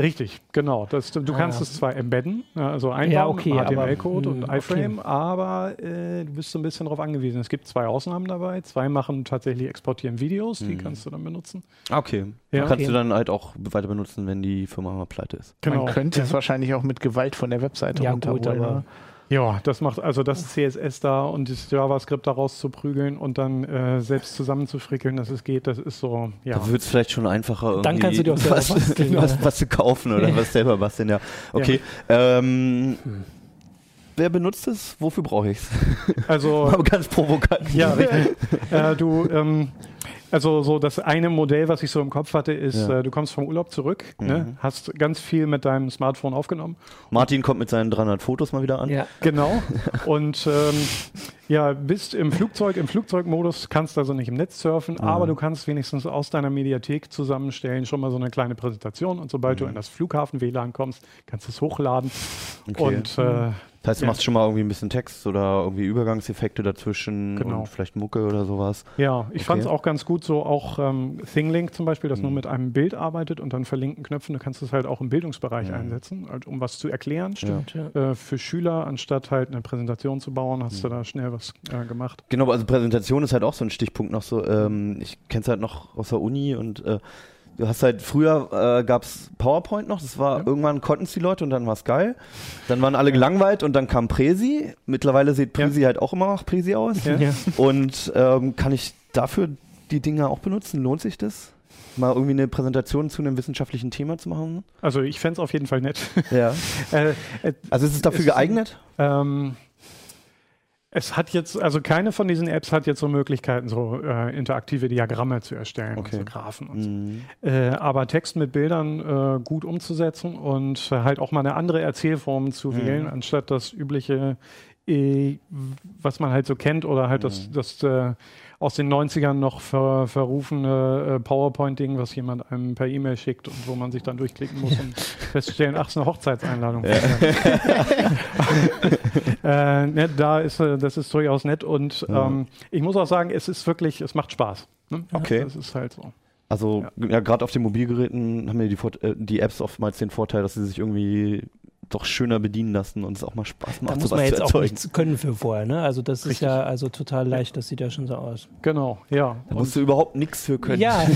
Speaker 4: Richtig, genau. Das, du
Speaker 5: Ah,
Speaker 4: kannst
Speaker 5: ja.
Speaker 4: es zwar embedden, ja, also einbauen,
Speaker 5: Ja, okay,
Speaker 4: HTML-Code und
Speaker 5: hm,
Speaker 4: iFrame, aber äh, du bist so ein bisschen darauf angewiesen. Es gibt zwei Ausnahmen dabei. Zwei machen tatsächlich exportieren Videos, die
Speaker 1: Hm.
Speaker 4: kannst du dann benutzen.
Speaker 1: Ah, Okay.
Speaker 4: Ja.
Speaker 1: Kannst
Speaker 5: Okay.
Speaker 1: du dann halt auch weiter benutzen, wenn die Firma mal pleite ist.
Speaker 4: Genau.
Speaker 2: Man könnte es wahrscheinlich auch mit Gewalt von der Webseite
Speaker 5: Ja, gut,
Speaker 2: runterholen.
Speaker 5: aber-
Speaker 2: oder?
Speaker 4: Ja, das macht also das CSS da und das JavaScript daraus zu prügeln und dann äh, selbst zusammenzufrickeln, dass es geht, das ist so, ja.
Speaker 1: Da wird es vielleicht schon einfacher irgendwie
Speaker 5: Dann kannst du dir auch selber
Speaker 1: was,
Speaker 5: basteln,
Speaker 1: was,
Speaker 5: ja.
Speaker 1: was zu kaufen oder was selber basteln, ja. Okay. Ähm, wer benutzt es? Wofür brauche ich es?
Speaker 4: Also
Speaker 1: ganz provokant.
Speaker 4: Ja, richtig. äh, du, ähm, also so das eine Modell, was ich so im Kopf hatte, ist,
Speaker 1: Ja.
Speaker 4: äh, du kommst vom Urlaub zurück, ne,
Speaker 1: Mhm.
Speaker 4: hast ganz viel mit deinem Smartphone aufgenommen.
Speaker 1: Martin kommt mit seinen 300 Fotos mal wieder an.
Speaker 5: Ja.
Speaker 4: Genau. Und ähm, ja, bist im Flugzeug, im Flugzeugmodus, kannst also nicht im Netz surfen, aber du kannst wenigstens aus deiner Mediathek zusammenstellen, schon mal so eine kleine Präsentation. Und sobald du in das Flughafen-WLAN kommst, kannst du es hochladen.
Speaker 1: Okay.
Speaker 4: Und äh,
Speaker 1: Das heißt, du
Speaker 4: Ja.
Speaker 1: machst schon mal irgendwie ein bisschen Text oder irgendwie Übergangseffekte dazwischen
Speaker 4: Genau.
Speaker 1: und vielleicht Mucke oder sowas.
Speaker 4: Ja, ich
Speaker 1: Okay.
Speaker 4: fand es auch ganz gut, so auch ähm, ThingLink zum Beispiel, das nur
Speaker 1: Mhm.
Speaker 4: mit einem Bild arbeitet und dann verlinkten Knöpfen. Du kannst es halt auch im Bildungsbereich
Speaker 1: Mhm.
Speaker 4: einsetzen, halt, um was zu erklären.
Speaker 5: Stimmt, ja.
Speaker 4: Äh, für Schüler, anstatt halt eine Präsentation zu bauen, hast du
Speaker 1: Mhm.
Speaker 4: da schnell was äh, gemacht.
Speaker 1: Genau, also Präsentation ist halt auch so ein Stichpunkt noch so. Ähm, ich kenne es halt noch aus der Uni und äh, du hast halt früher äh, gab es PowerPoint noch, das war
Speaker 4: Ja.
Speaker 1: irgendwann konnten es die Leute und dann war es geil. Dann waren alle gelangweilt und dann kam Presi. Mittlerweile sieht
Speaker 4: Ja.
Speaker 1: Presi halt auch immer noch Presi aus.
Speaker 4: Ja.
Speaker 5: Ja.
Speaker 1: Und ähm, kann ich dafür die Dinge auch benutzen? Lohnt sich das? Mal irgendwie eine Präsentation zu einem wissenschaftlichen Thema zu machen?
Speaker 4: Also ich fände es auf jeden Fall nett.
Speaker 1: Ja.
Speaker 4: äh, äh,
Speaker 1: Also ist es dafür
Speaker 4: Es-
Speaker 1: geeignet?
Speaker 4: ähm, es hat jetzt, also keine von diesen Apps hat jetzt so Möglichkeiten, so äh, interaktive Diagramme zu erstellen
Speaker 1: Okay.
Speaker 4: so Graphen und so.
Speaker 1: Mhm.
Speaker 4: Äh, aber Text mit Bildern äh, gut umzusetzen und halt auch mal eine andere Erzählform zu
Speaker 1: Mhm.
Speaker 4: wählen, anstatt das übliche was man halt so kennt oder halt das,
Speaker 1: Mhm.
Speaker 4: das äh, aus den 90ern noch ver, verrufene äh, PowerPoint-Ding, was jemand einem per E-Mail schickt und wo man sich dann durchklicken muss und feststellen, ach, es ist eine Hochzeitseinladung. äh, ne, da ist, äh, das ist durchaus nett und
Speaker 1: Ja.
Speaker 4: ähm, ich muss auch sagen, es ist wirklich, es macht Spaß. Ne?
Speaker 1: Okay.
Speaker 4: Das ist halt so.
Speaker 1: Also ja, gerade auf den Mobilgeräten haben ja die, äh, die Apps oftmals den Vorteil, dass sie sich irgendwie doch schöner bedienen lassen und es auch mal Spaß
Speaker 5: Da
Speaker 1: macht,
Speaker 5: muss
Speaker 1: sowas
Speaker 5: man
Speaker 1: zu
Speaker 5: jetzt auch
Speaker 1: erzeugen.
Speaker 5: nichts können für vorher, ne? Also das ist
Speaker 4: Richtig.
Speaker 5: ja also total leicht, das sieht ja schon so aus.
Speaker 4: Genau, ja.
Speaker 1: Da musst du überhaupt nichts für können.
Speaker 5: Ja.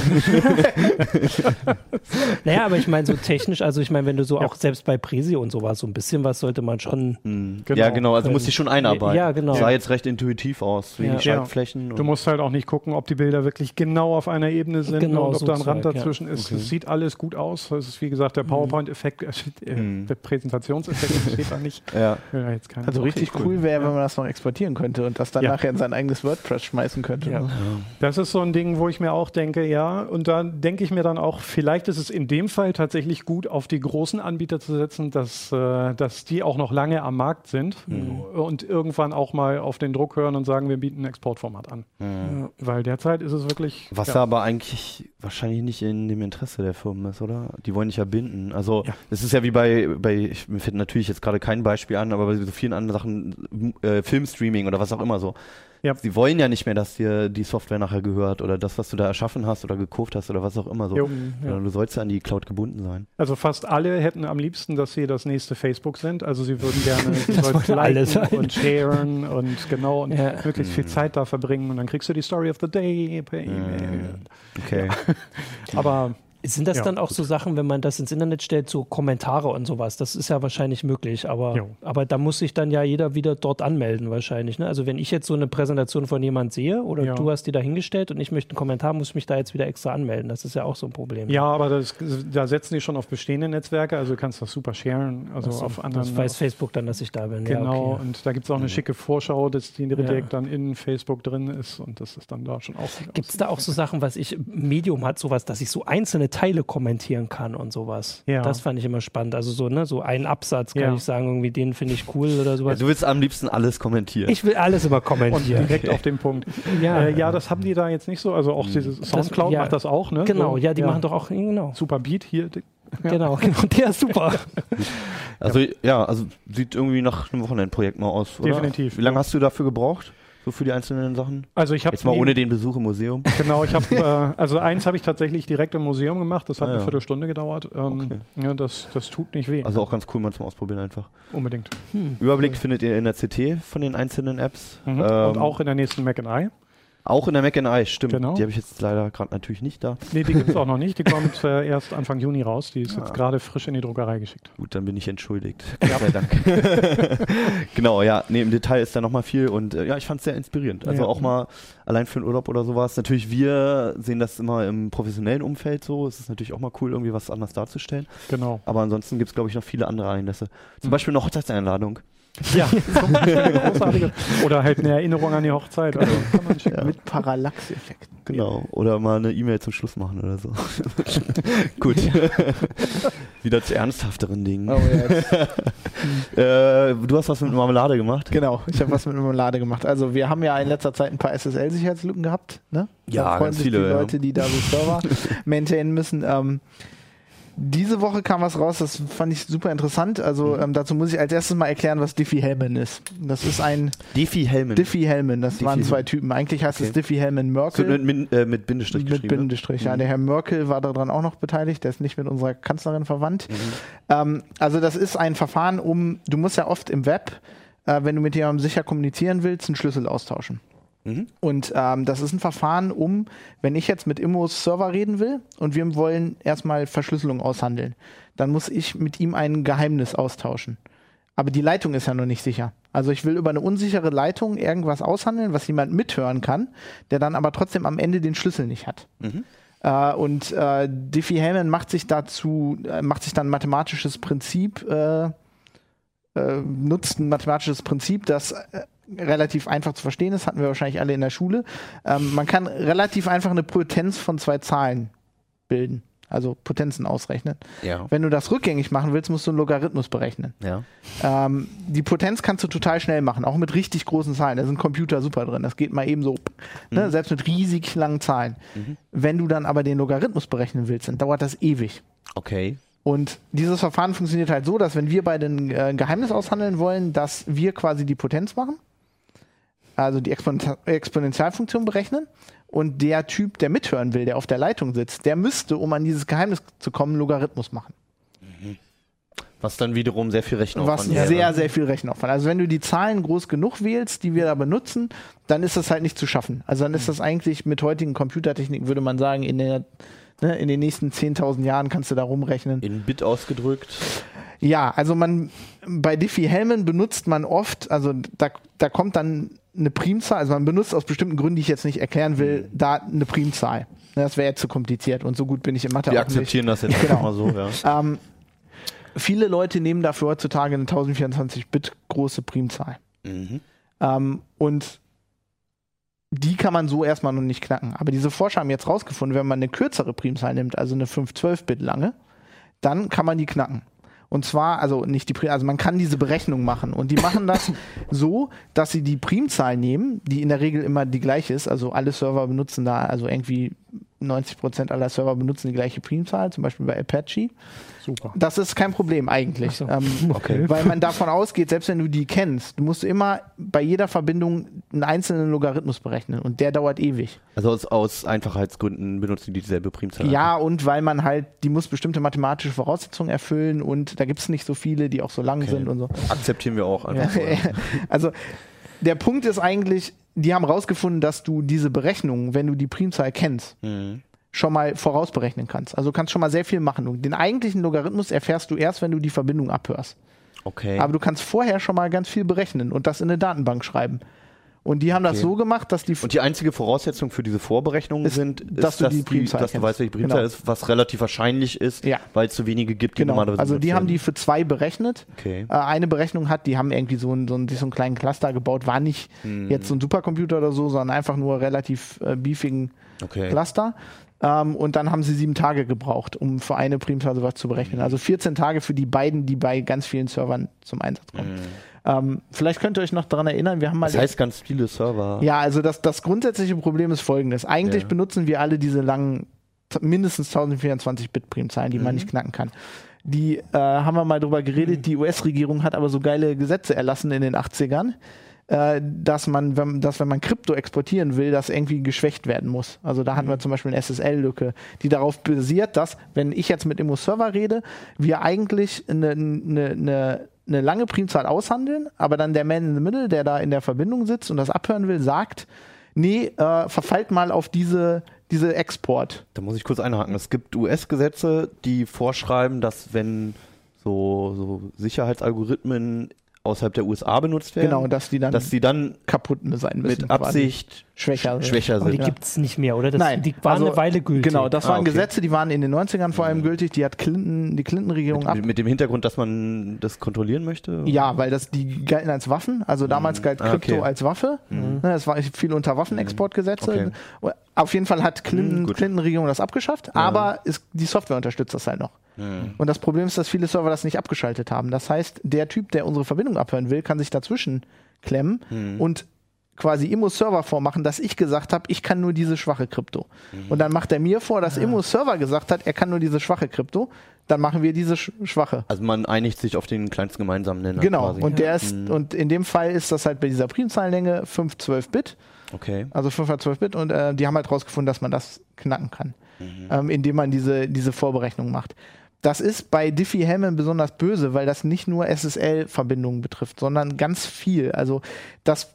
Speaker 5: naja, aber ich meine, so technisch, also ich meine, wenn du so
Speaker 4: Ja.
Speaker 5: auch selbst bei Presi und sowas, so ein bisschen was sollte man schon.
Speaker 1: Mhm.
Speaker 4: Genau.
Speaker 1: ja, genau. Also musst dich schon einarbeiten.
Speaker 5: Ja, genau.
Speaker 1: Sah jetzt recht intuitiv aus, wegen
Speaker 5: Ja.
Speaker 1: Schaltflächen.
Speaker 4: Du
Speaker 1: und-
Speaker 4: musst halt auch nicht gucken, ob die Bilder wirklich genau auf einer Ebene sind
Speaker 5: Genau,
Speaker 4: und ob
Speaker 5: so
Speaker 4: da ein Rand
Speaker 5: ja.
Speaker 4: dazwischen ist.
Speaker 1: Okay.
Speaker 4: Es sieht alles gut aus. Das ist wie gesagt der PowerPoint-Effekt, äh,
Speaker 1: Mhm.
Speaker 4: der Präsentationseffekt steht da nicht.
Speaker 1: ja.
Speaker 2: Also richtig cool wäre,
Speaker 4: Ja.
Speaker 2: wenn man das noch exportieren könnte und das dann
Speaker 4: Ja.
Speaker 2: nachher in sein eigenes WordPress schmeißen könnte.
Speaker 4: Ja. Das ist so ein Ding, wo ich mir auch denke, ja, und da denke ich mir dann auch, vielleicht ist es in dem Fall tatsächlich gut, auf die großen Anbieter zu setzen, dass, äh, dass die auch noch lange am Markt sind und irgendwann auch mal auf den Druck hören und sagen, wir bieten ein Exportformat an.
Speaker 1: Mhm.
Speaker 4: Weil derzeit ist es wirklich.
Speaker 1: Was
Speaker 4: ja,
Speaker 1: aber eigentlich wahrscheinlich nicht in dem Interesse der Firmen ist, oder? Die wollen dich ja binden. Also
Speaker 4: Ja.
Speaker 1: es ist ja wie bei, bei ich, mir fällt natürlich jetzt gerade kein Beispiel an, aber bei so vielen anderen Sachen, äh, Filmstreaming oder was auch immer so.
Speaker 4: Ja.
Speaker 1: Sie wollen ja nicht mehr, dass dir die Software nachher gehört oder das, was du da erschaffen hast oder gekauft hast oder was auch immer so.
Speaker 4: Jo,
Speaker 1: Sondern Du sollst ja an die Cloud gebunden sein.
Speaker 4: Also fast alle hätten am liebsten, dass sie das nächste Facebook sind. Also sie würden gerne sie
Speaker 5: Das
Speaker 4: sollten
Speaker 5: wollte alle
Speaker 4: liken
Speaker 5: sein.
Speaker 4: und sharen und genau und
Speaker 5: Ja.
Speaker 4: möglichst viel
Speaker 1: Mhm.
Speaker 4: Zeit da verbringen und dann kriegst du die Story of the Day per E-Mail.
Speaker 1: Okay.
Speaker 4: Aber
Speaker 5: Sind das
Speaker 4: Ja.
Speaker 5: dann auch so Sachen, wenn man das ins Internet stellt, so Kommentare und sowas? Das ist ja wahrscheinlich möglich, aber, aber da muss sich dann ja jeder wieder dort anmelden wahrscheinlich. Ne? Also wenn ich jetzt so eine Präsentation von jemand sehe oder
Speaker 4: Ja.
Speaker 5: du hast die da hingestellt und ich möchte einen Kommentar, muss ich mich da jetzt wieder extra anmelden. Das ist ja auch so ein Problem.
Speaker 4: ja, aber das, da setzen die schon auf bestehende Netzwerke, also du kannst das super sharen, also
Speaker 5: so,
Speaker 4: auf anderen.
Speaker 5: das weiß Facebook dann, dass ich da bin.
Speaker 4: Genau,
Speaker 5: okay.
Speaker 4: und da gibt es auch eine schicke Vorschau, dass die direkt dann in Facebook drin ist und das ist dann da schon auch.
Speaker 5: Gibt es da auch so Sachen, was ich, Medium hat sowas, dass ich so einzelne Teile kommentieren kann und sowas?
Speaker 4: Ja.
Speaker 5: Das fand ich immer spannend. Also so, ne, so einen Absatz kann
Speaker 4: Ja.
Speaker 5: ich sagen, irgendwie den finde ich cool oder
Speaker 1: Ja,
Speaker 5: sowas.
Speaker 1: du willst am liebsten alles kommentieren.
Speaker 5: ich will alles immer
Speaker 4: Und
Speaker 5: kommentieren.
Speaker 4: direkt auf den Punkt.
Speaker 5: Ja.
Speaker 4: Äh, ja, das haben die da jetzt nicht so. Also auch dieses Soundcloud
Speaker 5: ja.
Speaker 4: macht das auch, ne?
Speaker 5: Genau,
Speaker 4: So,
Speaker 5: ja, die machen doch auch, genau.
Speaker 4: Super Beat hier. die- Ja.
Speaker 5: Genau, genau. Der ist super.
Speaker 1: Also ja, also sieht irgendwie nach einem Wochenendprojekt mal aus, oder?
Speaker 4: Definitiv.
Speaker 1: Wie lange hast du dafür gebraucht? So für die einzelnen Sachen?
Speaker 4: Also ich habe
Speaker 1: Jetzt mal ohne den Besuch im Museum.
Speaker 4: Genau, ich habe äh, also eins habe ich tatsächlich direkt im Museum gemacht. Das hat
Speaker 1: Ah,
Speaker 4: eine
Speaker 1: ja.
Speaker 4: Viertelstunde gedauert. Ähm,
Speaker 1: Okay.
Speaker 4: ja, das, das tut nicht weh.
Speaker 1: Also auch ganz cool, mal zum Ausprobieren einfach.
Speaker 4: unbedingt.
Speaker 1: Überblick findet ihr in der CT von den einzelnen Apps.
Speaker 4: Mhm.
Speaker 1: Ähm,
Speaker 4: Und auch in der nächsten Mac and I.
Speaker 1: auch in der Mac Eye, stimmt.
Speaker 4: Genau.
Speaker 1: Die habe ich jetzt leider gerade natürlich nicht da.
Speaker 4: Nee, die gibt es auch noch nicht. Die kommt äh, erst Anfang Juni raus. Die ist
Speaker 1: Ah.
Speaker 4: jetzt gerade frisch in die Druckerei geschickt.
Speaker 1: Gut, dann bin ich entschuldigt. Gott sei Dank. genau, ja. Nee, im Detail ist da nochmal viel und äh, ja, ich fand es sehr inspirierend. Also
Speaker 4: Ja.
Speaker 1: auch mal allein für den Urlaub oder sowas. Natürlich, wir sehen das immer im professionellen Umfeld so. Es ist natürlich auch mal cool, irgendwie was anderes darzustellen.
Speaker 4: Genau.
Speaker 1: Aber ansonsten gibt es, glaube ich, noch viele andere Anlässe. Zum
Speaker 4: Mhm.
Speaker 1: Beispiel eine Hochzeitseinladung.
Speaker 4: Ja, zum Beispiel eine großartige. Oder halt eine Erinnerung an die Hochzeit. Also kann man schicken.
Speaker 2: Mit Parallax-Effekt.
Speaker 1: Genau. Oder mal eine E-Mail zum Schluss machen oder so. Gut. Wieder zu ernsthafteren Dingen.
Speaker 2: Oh, jetzt.
Speaker 1: Äh, du hast was mit Marmelade gemacht?
Speaker 2: Genau, ich habe was mit Marmelade gemacht. Also wir haben ja in letzter Zeit ein paar SSL-Sicherheitslücken gehabt. Ne?
Speaker 1: Ja,
Speaker 2: Da freuen
Speaker 1: ganz
Speaker 2: sich
Speaker 1: viele,
Speaker 2: Die
Speaker 1: ja.
Speaker 2: Leute, die da so Server maintainen müssen. Ähm, diese Woche kam was raus, das fand ich super interessant. Also
Speaker 1: Mhm.
Speaker 2: ähm, dazu muss ich als erstes mal erklären, was Diffie-Hellman ist. Das ist ein
Speaker 1: Diffie-Hellman.
Speaker 2: Diffie-Hellman, das
Speaker 1: Diffie-
Speaker 2: waren zwei Typen. Eigentlich heißt es
Speaker 1: Okay.
Speaker 2: Diffie-Hellman-Merkel.
Speaker 1: mit, mit, äh, mit Bindestrich
Speaker 2: Mit
Speaker 1: geschrieben. ne?
Speaker 2: Bindestrich, ja.
Speaker 1: Mhm.
Speaker 2: Der Herr Merkel war daran auch noch beteiligt, der ist nicht mit unserer Kanzlerin verwandt.
Speaker 1: Mhm.
Speaker 2: Ähm, also das ist ein Verfahren, um, du musst ja oft im Web, äh, wenn du mit jemandem sicher kommunizieren willst, einen Schlüssel austauschen.
Speaker 1: Mhm.
Speaker 2: Und ähm, das ist ein Verfahren, um, wenn ich jetzt mit Immos Server reden will und wir wollen erstmal Verschlüsselung aushandeln, dann muss ich mit ihm ein Geheimnis austauschen. Aber die Leitung ist ja noch nicht sicher. Also ich will über eine unsichere Leitung irgendwas aushandeln, was jemand mithören kann, der dann aber trotzdem am Ende den Schlüssel nicht hat.
Speaker 1: Mhm.
Speaker 2: Äh, und äh, Diffie-Hellman macht sich dazu, äh, macht sich dann ein mathematisches Prinzip, äh, äh, nutzt ein mathematisches Prinzip, das äh, relativ einfach zu verstehen ist, hatten wir wahrscheinlich alle in der Schule. Ähm, man kann relativ einfach eine Potenz von zwei Zahlen bilden. also Potenzen ausrechnen.
Speaker 1: Ja.
Speaker 2: Wenn du das rückgängig machen willst, musst du einen Logarithmus berechnen.
Speaker 1: Ja.
Speaker 2: Ähm, die Potenz kannst du total schnell machen, auch mit richtig großen Zahlen. Da sind Computer super drin. Das geht mal eben so, ne? selbst mit riesig langen Zahlen. Wenn du dann aber den Logarithmus berechnen willst, dann dauert das ewig.
Speaker 1: Okay.
Speaker 2: Und dieses Verfahren funktioniert halt so, dass wenn wir beide ein äh, Geheimnis aushandeln wollen, dass wir quasi die Potenz machen, also die Exponent Exponentialfunktion berechnen und der Typ, der mithören will, der auf der Leitung sitzt, der müsste, um an dieses Geheimnis zu kommen, einen Logarithmus machen.
Speaker 1: Was dann wiederum sehr viel Rechenaufwand
Speaker 2: Was
Speaker 1: wäre.
Speaker 2: sehr, sehr viel Rechenaufwand. Also wenn du die Zahlen groß genug wählst, die wir da benutzen, dann ist das halt nicht zu schaffen. Also dann ist das eigentlich mit heutigen Computertechniken, würde man sagen, in, der, ne, in den nächsten 10.000 Jahren kannst du da rumrechnen.
Speaker 1: In Bit ausgedrückt.
Speaker 2: Ja, also man bei Diffie-Hellman benutzt man oft, also da, da kommt dann eine Primzahl, also man benutzt aus bestimmten Gründen, die ich jetzt nicht erklären will, da eine Primzahl. Das wäre jetzt zu kompliziert und so gut bin ich in Mathe
Speaker 1: Wir
Speaker 2: auch nicht.
Speaker 1: akzeptieren das jetzt
Speaker 2: Genau.
Speaker 1: einfach mal so, ja.
Speaker 2: Ähm, viele Leute nehmen dafür heutzutage eine 1024-Bit große Primzahl.
Speaker 1: Mhm.
Speaker 2: Ähm, und die kann man so erstmal noch nicht knacken. Aber diese Forscher haben jetzt rausgefunden, wenn man eine kürzere Primzahl nimmt, also eine 512-Bit lange, dann kann man die knacken. Und zwar, also nicht die, also man kann diese Berechnung machen. Und die machen das so, dass sie die Primzahl nehmen, die in der Regel immer die gleiche ist. Also alle Server benutzen da, also irgendwie 90% aller Server benutzen die gleiche Primzahl, zum Beispiel bei Apache.
Speaker 4: Super.
Speaker 2: Das ist kein Problem eigentlich.
Speaker 5: So.
Speaker 2: Ähm,
Speaker 1: Okay.
Speaker 2: Weil man davon ausgeht, selbst wenn du die kennst, du musst immer bei jeder Verbindung einen einzelnen Logarithmus berechnen und der dauert ewig.
Speaker 1: Also aus, aus Einfachheitsgründen benutzen die dieselbe Primzahl.
Speaker 2: Ja, und weil man halt, die muss bestimmte mathematische Voraussetzungen erfüllen und da gibt es nicht so viele, die auch so lang
Speaker 1: Okay.
Speaker 2: sind und so.
Speaker 1: Akzeptieren wir auch einfach.
Speaker 2: Ja, also der Punkt ist eigentlich, die haben rausgefunden, dass du diese Berechnungen, wenn du die Primzahl kennst,
Speaker 1: Mhm.
Speaker 2: Schon mal vorausberechnen kannst. Also du kannst schon mal sehr viel machen. Und den eigentlichen Logarithmus erfährst du erst, wenn du die Verbindung abhörst.
Speaker 1: Okay.
Speaker 2: Aber du kannst vorher schon mal ganz viel berechnen und das in eine Datenbank schreiben. Und die haben das
Speaker 1: Okay.
Speaker 2: so gemacht, dass die
Speaker 1: Und die einzige Voraussetzung für diese Vorberechnungen
Speaker 2: Ist,
Speaker 1: sind, ist,
Speaker 2: dass du die Primzahl
Speaker 1: dass du weißt, welche Primzahl
Speaker 2: Genau.
Speaker 1: ist, was relativ wahrscheinlich ist,
Speaker 2: Ja.
Speaker 1: weil es zu wenige gibt, die
Speaker 2: genau.
Speaker 1: normalerweise
Speaker 2: Also die haben die für zwei berechnet.
Speaker 1: Okay.
Speaker 2: Äh, eine Berechnung hat, die haben irgendwie so, einen- so, einen- so einen kleinen Cluster gebaut, war nicht
Speaker 1: Hm.
Speaker 2: jetzt so ein Supercomputer oder so, sondern einfach nur relativ äh, beefigen
Speaker 1: Okay.
Speaker 2: Cluster. Ähm, und dann haben sie sieben Tage gebraucht, um für eine Primzahl sowas zu berechnen. Also 14 Tage für die beiden, die bei ganz vielen Servern zum Einsatz kommen. Ähm, vielleicht könnt ihr euch noch daran erinnern, wir haben mal
Speaker 1: Das heißt ganz viele Server.
Speaker 2: Ja, also das, das grundsätzliche Problem ist folgendes. Eigentlich
Speaker 1: Ja.
Speaker 2: benutzen wir alle diese langen, mindestens 1024-Bit-Primzahlen, die
Speaker 1: Mhm.
Speaker 2: man nicht knacken kann. Die äh, haben wir mal drüber geredet.
Speaker 1: Mhm.
Speaker 2: Die US-Regierung hat aber so geile Gesetze erlassen in den 80ern, äh, dass man, wenn, dass wenn man Krypto exportieren will, das irgendwie geschwächt werden muss. Also da
Speaker 1: Mhm.
Speaker 2: hatten wir zum Beispiel eine SSL-Lücke, die darauf basiert, dass, wenn ich jetzt mit Immo Server rede, wir eigentlich eine, eine, eine, eine lange Primzahl aushandeln, aber dann der Man in the Middle, der da in der Verbindung sitzt und das abhören will, sagt, nee, äh, verfallt mal auf diese, diese Export.
Speaker 1: Da muss ich kurz einhaken. Es gibt US-Gesetze, die vorschreiben, dass wenn so, so Sicherheitsalgorithmen außerhalb der USA benutzt werden,
Speaker 2: Genau, dass die dann
Speaker 1: dass die dann
Speaker 2: kaputt sein müssen.
Speaker 1: mit. Absicht
Speaker 2: schwächer sind.
Speaker 1: schwächer
Speaker 5: Aber die
Speaker 1: sind.
Speaker 2: Ja.
Speaker 5: gibt es nicht mehr, oder? Das,
Speaker 2: Nein,
Speaker 5: die waren
Speaker 2: also,
Speaker 5: eine Weile gültig.
Speaker 2: Genau, das
Speaker 1: Ah,
Speaker 2: waren
Speaker 1: okay.
Speaker 2: Gesetze, die waren in den 90ern vor allem gültig. Die hat Clinton, die Clinton-Regierung ab.
Speaker 1: Mit, dem Hintergrund, dass man das kontrollieren möchte?
Speaker 2: Ja, weil das die galten als Waffen. Also damals galt
Speaker 1: Ah,
Speaker 2: Krypto
Speaker 1: okay.
Speaker 2: als Waffe. Ne, Es war viel unter Waffenexportgesetze.
Speaker 1: Okay.
Speaker 2: Auf jeden Fall hat Clinton,
Speaker 1: gut.
Speaker 2: Clinton-Regierung das abgeschafft, aber ist, die Software unterstützt das halt noch.
Speaker 1: Mhm.
Speaker 2: Und das Problem ist, dass viele Server das nicht abgeschaltet haben. Das heißt, der Typ, der unsere Verbindung abhören will, kann sich dazwischen klemmen
Speaker 1: Mhm.
Speaker 2: und quasi Immo Server vormachen, dass ich gesagt habe, ich kann nur diese schwache Krypto.
Speaker 1: Mhm.
Speaker 2: Und dann macht er mir vor, dass Immo Server gesagt hat, er kann nur diese schwache Krypto. Dann machen wir diese sch schwache.
Speaker 1: Also man einigt sich auf den kleinsten gemeinsamen Nenner.
Speaker 2: Genau.
Speaker 1: Quasi.
Speaker 2: Und der ist, und in dem Fall ist das halt bei dieser Primzahlenlänge 512 Bit,
Speaker 1: okay.
Speaker 2: also 512 Bit, und äh, die haben halt rausgefunden, dass man das knacken kann,
Speaker 1: Mhm.
Speaker 2: ähm, indem man diese, diese Vorberechnung macht. Das ist bei Diffie-Hellman besonders böse, weil das nicht nur SSL-Verbindungen betrifft, sondern ganz viel. Also das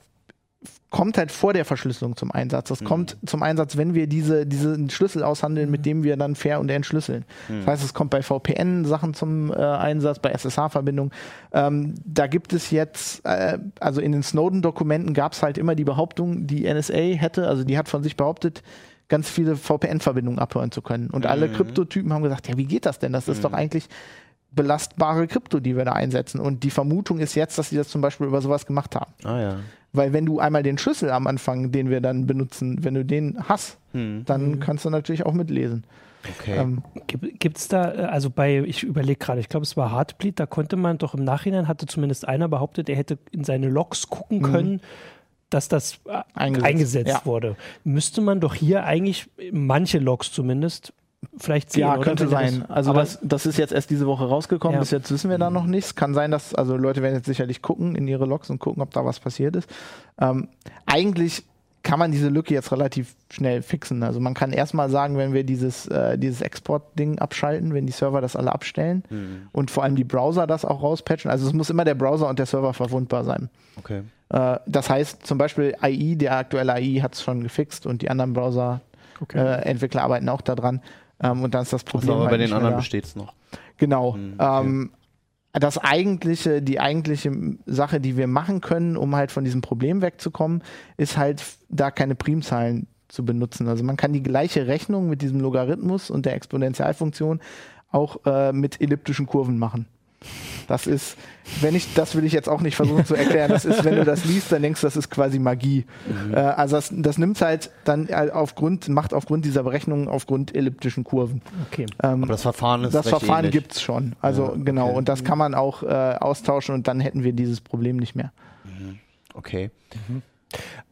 Speaker 2: kommt halt vor der Verschlüsselung zum Einsatz. Das kommt zum Einsatz, wenn wir diese, diesen Schlüssel aushandeln, mit dem wir dann fair und entschlüsseln. Das heißt, es kommt bei VPN-Sachen zum äh, Einsatz, bei SSH-Verbindungen. Ähm, da gibt es jetzt, äh, also in den Snowden-Dokumenten gab es halt immer die Behauptung, die NSA hätte, also die hat von sich behauptet, ganz viele VPN-Verbindungen abhören zu können. Und alle Kryptotypen haben gesagt, ja, wie geht das denn? Das ist doch eigentlich belastbare Krypto, die wir da einsetzen. Und die Vermutung ist jetzt, dass sie das zum Beispiel über sowas gemacht haben.
Speaker 1: Ah ja.
Speaker 2: Weil wenn du einmal den Schlüssel am Anfang, den wir dann benutzen, wenn du den hast,
Speaker 1: Hm.
Speaker 2: dann kannst du natürlich auch mitlesen.
Speaker 1: Okay.
Speaker 2: Ähm,
Speaker 5: Gibt es da, äh, also bei, ich überlege gerade, ich glaube, es war Heartbleed, da konnte man doch im Nachhinein, hatte zumindest einer behauptet, er hätte in seine Logs gucken können, dass das äh,
Speaker 2: Mhm. Eingesetzt,
Speaker 5: eingesetzt,
Speaker 2: ja.
Speaker 5: wurde. Müsste man doch hier eigentlich manche Logs zumindest vielleicht sehen.
Speaker 2: ja,
Speaker 5: oder?
Speaker 2: könnte sein.
Speaker 5: das-
Speaker 2: Also
Speaker 5: aber
Speaker 2: das, das ist jetzt erst diese Woche rausgekommen.
Speaker 5: Ja.
Speaker 2: Bis jetzt wissen wir da noch nichts. Kann sein, dass, also Leute werden jetzt sicherlich gucken in ihre Logs und gucken, ob da was passiert ist. Ähm, eigentlich kann man diese Lücke jetzt relativ schnell fixen. Also man kann erstmal sagen, wenn wir dieses, äh, dieses Export-Ding abschalten, wenn die Server das alle abstellen und vor allem die Browser das auch rauspatchen. Also es muss immer der Browser und der Server verwundbar sein.
Speaker 1: Okay.
Speaker 2: Äh, das heißt zum Beispiel AI, der aktuelle AI hat es schon gefixt und die anderen Browser-Entwickler arbeiten auch daran. Ähm, und dann ist das Problem.
Speaker 1: Also, aber
Speaker 2: halt
Speaker 1: bei den anderen besteht es noch.
Speaker 2: Genau.
Speaker 1: Hm, okay.
Speaker 2: ähm, das eigentliche, die eigentliche Sache, die wir machen können, um halt von diesem Problem wegzukommen, ist halt da keine Primzahlen zu benutzen. Also man kann die gleiche Rechnung mit diesem Logarithmus und der Exponentialfunktion auch äh, mit elliptischen Kurven machen. Das ist, wenn ich, das will ich jetzt auch nicht versuchen zu erklären. Das ist, wenn du das liest, dann denkst du, das ist quasi Magie. Äh, also das, das nimmt halt dann äh, aufgrund, macht aufgrund dieser Berechnungen aufgrund elliptischen Kurven.
Speaker 5: Okay.
Speaker 2: Ähm,
Speaker 1: Aber das Verfahren ist
Speaker 2: das
Speaker 1: recht
Speaker 2: Verfahren
Speaker 1: ähnlich.
Speaker 2: gibt's schon. Also
Speaker 1: Ja,
Speaker 2: genau.
Speaker 1: okay.
Speaker 2: Und das kann man auch äh, austauschen und dann hätten wir dieses Problem nicht mehr.
Speaker 1: Okay.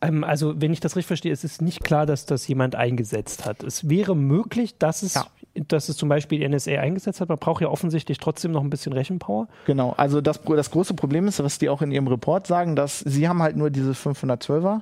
Speaker 5: Ähm, also, wenn ich das richtig verstehe, ist es nicht klar, dass das jemand eingesetzt hat. Es wäre möglich, dass es,
Speaker 2: Ja.
Speaker 5: dass es zum Beispiel die NSA eingesetzt hat. Man braucht ja offensichtlich trotzdem noch ein bisschen Rechenpower.
Speaker 2: Genau. Also das, das große Problem ist, was die auch in ihrem Report sagen, dass sie haben halt nur diese 512er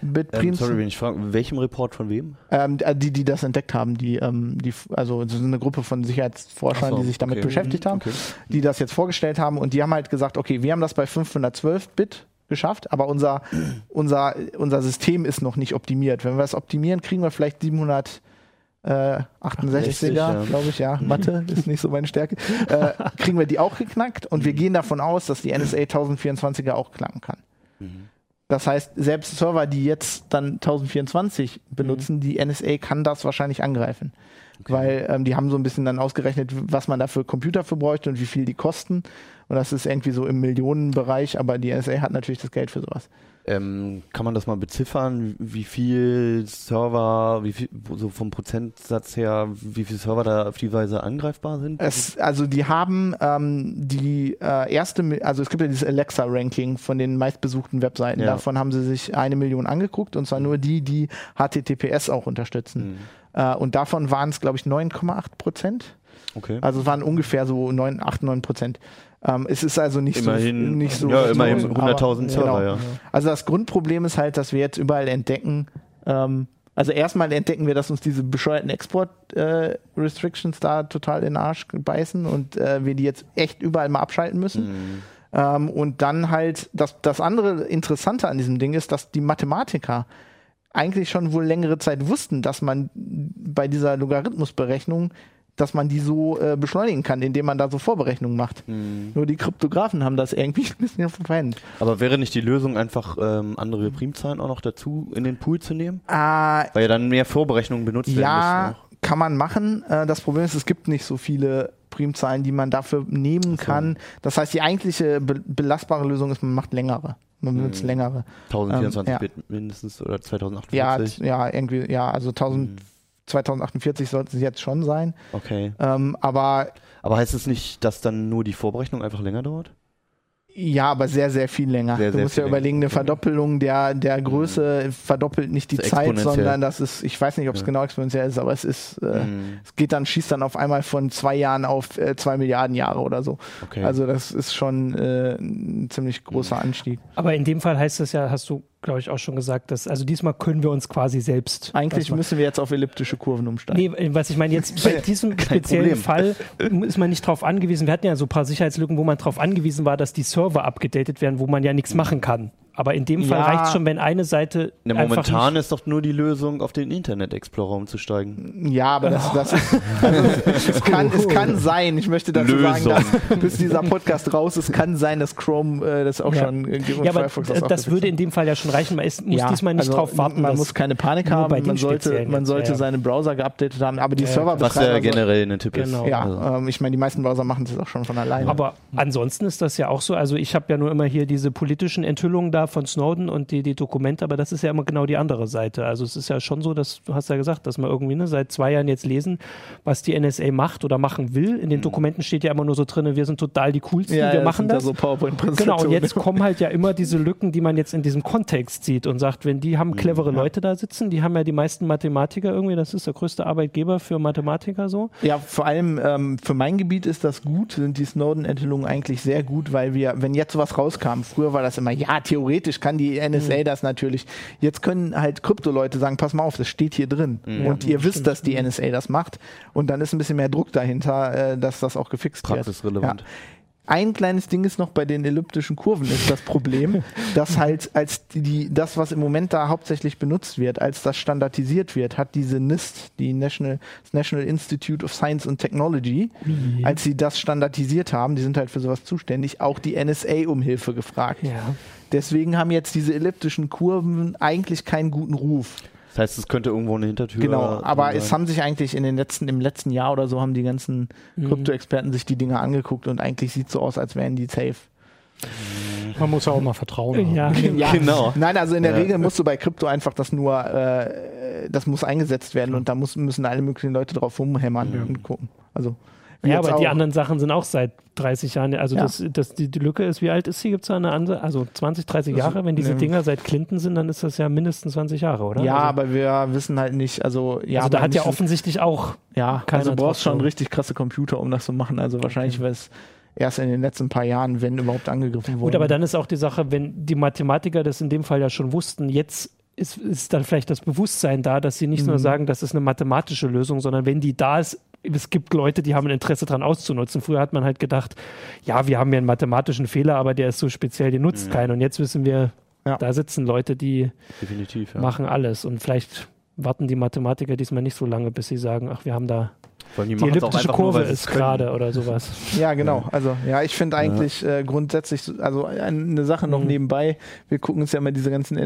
Speaker 2: Bit
Speaker 1: Ähm,
Speaker 2: Prims,
Speaker 1: sorry, wenn ich frage, welchem Report von wem?
Speaker 2: ähm, die, die das entdeckt haben, die, ähm, die, also ist eine Gruppe von Sicherheitsforschern,
Speaker 1: so,
Speaker 2: die sich damit
Speaker 1: okay.
Speaker 2: beschäftigt haben,
Speaker 1: Okay.
Speaker 2: die das jetzt vorgestellt haben und die haben halt gesagt, okay, wir haben das bei 512 Bit geschafft, aber unser, unser, unser System ist noch nicht optimiert. Wenn wir das optimieren, kriegen wir vielleicht 700 äh, 68er,
Speaker 1: ja.
Speaker 2: glaube ich, ja. Mathe ist nicht so meine Stärke. Äh, kriegen wir die auch geknackt und wir gehen davon aus, dass die NSA 1024er auch knacken kann. Das heißt, selbst Server, die jetzt dann 1024 benutzen, die NSA kann das wahrscheinlich angreifen. Weil ähm, die haben so ein bisschen dann ausgerechnet, was man da für Computer für bräuchte und wie viel die kosten. Und das ist irgendwie so im Millionenbereich, aber die NSA hat natürlich das Geld für sowas.
Speaker 1: Ähm, kann man das mal beziffern, wie viel Server, wie viel, so vom Prozentsatz her, wie viele Server da auf die Weise angreifbar sind?
Speaker 2: Es, also die haben ähm, die äh, erste, also es gibt ja dieses Alexa-Ranking von den meistbesuchten Webseiten.
Speaker 1: Ja.
Speaker 2: Davon haben sie sich eine Million angeguckt und zwar nur die, die HTTPS auch unterstützen. Äh, und davon waren es, glaube ich, 9,8 Prozent.
Speaker 1: Okay.
Speaker 2: Also es waren ungefähr so 9, 8, 9 Prozent. Ähm, es ist also nicht
Speaker 1: Immerhin,
Speaker 2: so nicht so
Speaker 1: ja, immerhin
Speaker 2: so,
Speaker 1: 100.000
Speaker 2: aber-
Speaker 1: Server,
Speaker 2: genau.
Speaker 1: ja.
Speaker 2: Also das Grundproblem ist halt, dass wir jetzt überall entdecken, ähm, also erstmal entdecken wir, dass uns diese bescheuerten Export-Restrictions da total in den Arsch beißen und äh, wir die jetzt echt überall mal abschalten müssen.
Speaker 1: Mhm.
Speaker 2: Ähm, und dann halt, das, das andere Interessante an diesem Ding ist, dass die Mathematiker eigentlich schon wohl längere Zeit wussten, dass man bei dieser Logarithmusberechnung, dass man die so äh, beschleunigen kann, indem man da so Vorberechnungen macht.
Speaker 1: Mhm.
Speaker 2: Nur die Kryptografen haben das irgendwie ein bisschen verpennt.
Speaker 1: Aber wäre nicht die Lösung einfach ähm, andere Primzahlen auch noch dazu in den Pool zu nehmen?
Speaker 2: Ah,
Speaker 1: Weil ja dann mehr Vorberechnungen benutzt werden
Speaker 2: ja,
Speaker 1: müssen.
Speaker 2: kann man machen. Äh, das Problem ist, es gibt nicht so viele Primzahlen, die man dafür nehmen kann. Das heißt, die eigentliche be belastbare Lösung ist, man macht längere. Man benutzt
Speaker 1: Mhm.
Speaker 2: längere.
Speaker 1: auch. 1024
Speaker 2: ähm, ja.
Speaker 1: Bit mindestens oder
Speaker 2: Ja,
Speaker 1: 2048.
Speaker 2: ja, irgendwie, ja, also 1000,
Speaker 1: Mhm.
Speaker 2: 2048 sollten sie jetzt schon sein.
Speaker 1: Okay.
Speaker 2: Ähm, aber
Speaker 1: Aber heißt es nicht, dass dann nur die Vorberechnung einfach länger dauert?
Speaker 2: Ja, aber sehr, sehr viel länger.
Speaker 1: Sehr,
Speaker 2: du
Speaker 1: sehr
Speaker 2: musst ja überlegen, eine. Verdoppelung der, der Größe verdoppelt nicht die
Speaker 1: Das
Speaker 2: Zeit, sondern das ist, ich weiß nicht, ob es
Speaker 1: Ja.
Speaker 2: genau exponentiell ist, aber es ist, äh,
Speaker 1: Mhm.
Speaker 2: es geht dann, schießt dann auf einmal von zwei Jahren auf äh, zwei Milliarden Jahre oder so.
Speaker 1: Okay.
Speaker 2: Also das ist schon äh, ein ziemlich großer Anstieg.
Speaker 5: Aber in dem Fall heißt es ja, hast du, glaube ich, auch schon gesagt, dass, also diesmal können wir uns quasi selbst.
Speaker 2: Eigentlich müssen wir jetzt auf elliptische Kurven umsteigen.
Speaker 5: Nee, was ich meine, jetzt bei diesem speziellen. Fall ist man nicht drauf angewiesen. Wir hatten ja so ein paar Sicherheitslücken, wo man darauf angewiesen war, dass die Server abgedatet werden, wo man ja nichts machen kann. Aber in dem Fall
Speaker 2: Ja.
Speaker 5: reicht es schon, wenn eine Seite.
Speaker 1: Na,
Speaker 5: einfach
Speaker 1: momentan
Speaker 5: nicht,
Speaker 1: ist doch nur die Lösung, auf den Internet Explorer umzusteigen.
Speaker 2: Ja, aber das, das ist, also, es, kann, es kann sein, ich möchte dazu sagen,
Speaker 1: Lösung.
Speaker 2: dass bis dieser Podcast raus ist, kann sein, dass Chrome äh, das auch
Speaker 5: Ja.
Speaker 2: schon äh, und
Speaker 5: Ja, aber
Speaker 2: Firefox
Speaker 5: das,
Speaker 2: auch
Speaker 5: das würde in dem Fall ja schon reichen. Man ist, muss
Speaker 2: Ja,
Speaker 5: diesmal nicht
Speaker 2: also
Speaker 5: drauf warten.
Speaker 2: Man muss keine Panik
Speaker 5: nur
Speaker 2: haben, man sollte,
Speaker 5: speziellen
Speaker 2: man sollte seine Browser geupdatet haben, aber die
Speaker 5: Ja,
Speaker 2: Serverbetreiber...
Speaker 1: Was ja generell ein Tipp
Speaker 5: Genau.
Speaker 1: ist.
Speaker 2: ja,
Speaker 1: Also,
Speaker 2: ähm, ich meine, die meisten Browser machen das auch schon von alleine.
Speaker 5: Aber ansonsten ist das ja auch so. Also ich habe ja nur immer hier diese politischen Enthüllungen da ja, von Snowden und die, die Dokumente, aber das ist ja immer genau die andere Seite. Also es ist ja schon so, dass, du hast ja gesagt, dass wir irgendwie ne, seit zwei Jahren jetzt lesen, was die NSA macht oder machen will. In den Dokumenten steht ja immer nur so drin, wir sind total die coolsten,
Speaker 2: Ja,
Speaker 5: wir
Speaker 2: ja,
Speaker 5: machen
Speaker 2: sind da
Speaker 5: das.
Speaker 2: so
Speaker 5: Genau, und jetzt kommen halt ja immer diese Lücken, die man jetzt in diesem Kontext sieht und sagt, wenn die haben clevere Leute da sitzen, die haben ja die meisten Mathematiker irgendwie, das ist der größte Arbeitgeber für Mathematiker so.
Speaker 2: Ja, vor allem ähm, für mein Gebiet ist das gut, sind die Snowden-Enthüllungen eigentlich sehr gut, weil wir, wenn jetzt sowas rauskam, früher war das immer, ja, theoretisch kann die NSA das natürlich. Jetzt können halt Krypto-Leute sagen, pass mal auf, das steht hier drin. Und ihr wisst, dass die NSA das macht. Und dann ist ein bisschen mehr Druck dahinter, äh, dass das auch gefixt wird.
Speaker 1: Praxisrelevant.
Speaker 2: Ja. Ein kleines Ding ist noch bei den elliptischen Kurven ist das Problem, dass halt als die, das was im Moment da hauptsächlich benutzt wird, als das standardisiert wird, hat diese NIST, die National National Institute of Science and Technology, als sie das standardisiert haben, die sind halt für sowas zuständig, auch die NSA um Hilfe gefragt.
Speaker 5: Ja.
Speaker 2: Deswegen haben jetzt diese elliptischen Kurven eigentlich keinen guten Ruf.
Speaker 1: Das heißt, es könnte irgendwo eine Hintertür
Speaker 2: Genau, aber
Speaker 1: drin
Speaker 2: es
Speaker 1: sein.
Speaker 2: haben sich eigentlich in den letzten, im letzten Jahr oder so haben die ganzen Krypto-Experten sich die Dinge angeguckt und eigentlich sieht so aus, als wären die safe.
Speaker 4: Man muss ja auch mal vertrauen.
Speaker 5: Ja.
Speaker 2: Ja,
Speaker 1: Genau.
Speaker 2: Nein, also in der
Speaker 1: Ja.
Speaker 2: Regel musst du bei Krypto einfach das nur, äh, das muss eingesetzt werden und da muss, müssen alle möglichen Leute drauf rumhämmern und gucken. Also
Speaker 5: Ja, aber die
Speaker 2: auch.
Speaker 5: anderen Sachen sind auch seit 30 Jahren. Also
Speaker 2: Ja.
Speaker 5: das, das, die, die Lücke ist, wie alt ist sie? Gibt es da eine andere? Also 20, 30
Speaker 2: Das-
Speaker 5: Jahre? Wenn diese
Speaker 2: ne.
Speaker 5: Dinger seit Clinton sind, dann ist das ja mindestens 20 Jahre, oder?
Speaker 2: Ja,
Speaker 5: also,
Speaker 2: aber wir wissen halt nicht, also ja,
Speaker 5: also da hat ja offensichtlich auch
Speaker 2: ja, also du brauchst schon richtig krasse Computer, um das zu machen. Also wahrscheinlich wäre es erst in den letzten paar Jahren, wenn überhaupt angegriffen worden.
Speaker 5: Gut, aber dann ist auch die Sache, wenn die Mathematiker das in dem Fall ja schon wussten, jetzt ist, ist dann vielleicht das Bewusstsein da, dass sie nicht
Speaker 2: Mhm.
Speaker 5: nur sagen, das ist eine mathematische Lösung, sondern wenn die da ist, es gibt Leute, die haben ein Interesse daran auszunutzen. Früher hat man halt gedacht, ja, wir haben hier einen mathematischen Fehler, aber der ist so speziell, den nutzt keiner. Und jetzt wissen wir,
Speaker 2: Ja.
Speaker 5: da sitzen Leute, die
Speaker 1: Definitiv, ja.
Speaker 5: machen alles. Und vielleicht warten die Mathematiker diesmal nicht so lange, bis sie sagen, ach, wir haben da die
Speaker 1: auch
Speaker 5: elliptische
Speaker 1: nur,
Speaker 5: Kurve
Speaker 1: es
Speaker 5: ist gerade oder sowas.
Speaker 2: Ja, genau. Also, ja, ich finde eigentlich äh, grundsätzlich, so- also eine Sache noch
Speaker 5: Mhm.
Speaker 2: nebenbei, wir gucken uns ja mal diese ganzen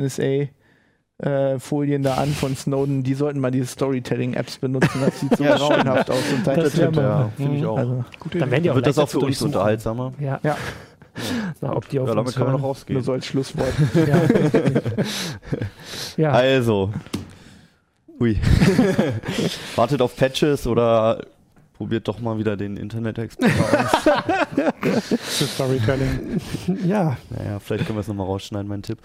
Speaker 2: NSA-Folien da an von Snowden, die sollten mal diese Storytelling-Apps benutzen, das sieht so
Speaker 1: Ja,
Speaker 2: grauenhaft aus. Und
Speaker 5: Das mal-
Speaker 1: Ja, finde ich auch.
Speaker 2: also,
Speaker 5: Dann werden die auch
Speaker 1: Wird das auch für uns
Speaker 5: durchsuchen.
Speaker 1: unterhaltsamer?
Speaker 5: Ja.
Speaker 2: Ja.
Speaker 5: Na, ob die auf
Speaker 1: Ja, damit kann man noch
Speaker 2: nur
Speaker 1: rausgehen.
Speaker 2: so als Schlusswort.
Speaker 5: Ja. ja.
Speaker 1: Also. Hui. Wartet auf Patches oder probiert doch mal wieder den Internet Explorer aus.
Speaker 4: Für Storytelling.
Speaker 5: ja.
Speaker 1: Naja, vielleicht können wir es nochmal rausschneiden, mein Tipp.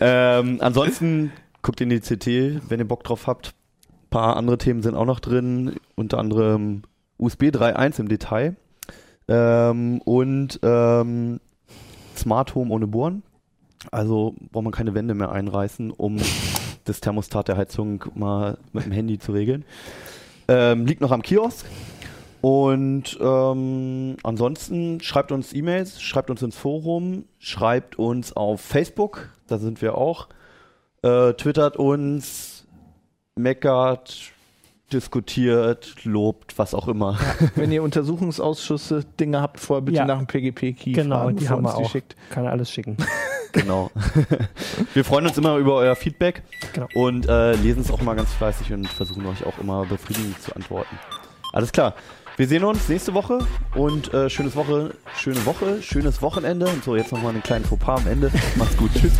Speaker 1: ähm, ansonsten guckt in die CT, wenn ihr Bock drauf habt. Ein paar andere Themen sind auch noch drin, unter anderem USB 3.1 im Detail ähm, und ähm, Smart Home ohne Bohren. Also braucht man keine Wände mehr einreißen, um das Thermostat der Heizung mal mit dem Handy zu regeln. Ähm, liegt noch am Kiosk. Und ähm, ansonsten schreibt uns E-Mails, schreibt uns ins Forum, schreibt uns auf Facebook, da sind wir auch. Äh, twittert uns, meckert, diskutiert, lobt, was auch immer.
Speaker 2: Wenn ihr Untersuchungsausschüsse Dinge habt, vorher bitte
Speaker 5: Ja.
Speaker 2: nach dem PGP-Key
Speaker 5: Genau,
Speaker 2: fragen,
Speaker 5: die haben wir auch.
Speaker 2: schickt.
Speaker 5: Kann er alles schicken.
Speaker 1: Genau. wir freuen uns immer über euer Feedback
Speaker 5: Genau.
Speaker 1: und äh, lesen es auch mal ganz fleißig und versuchen euch auch immer befriedigend zu antworten. Alles klar. Wir sehen uns nächste Woche und äh, schönes Woche, schöne Woche, schönes Wochenende und so jetzt nochmal einen kleinen Fauxpas am Ende. Macht's gut. Tschüss.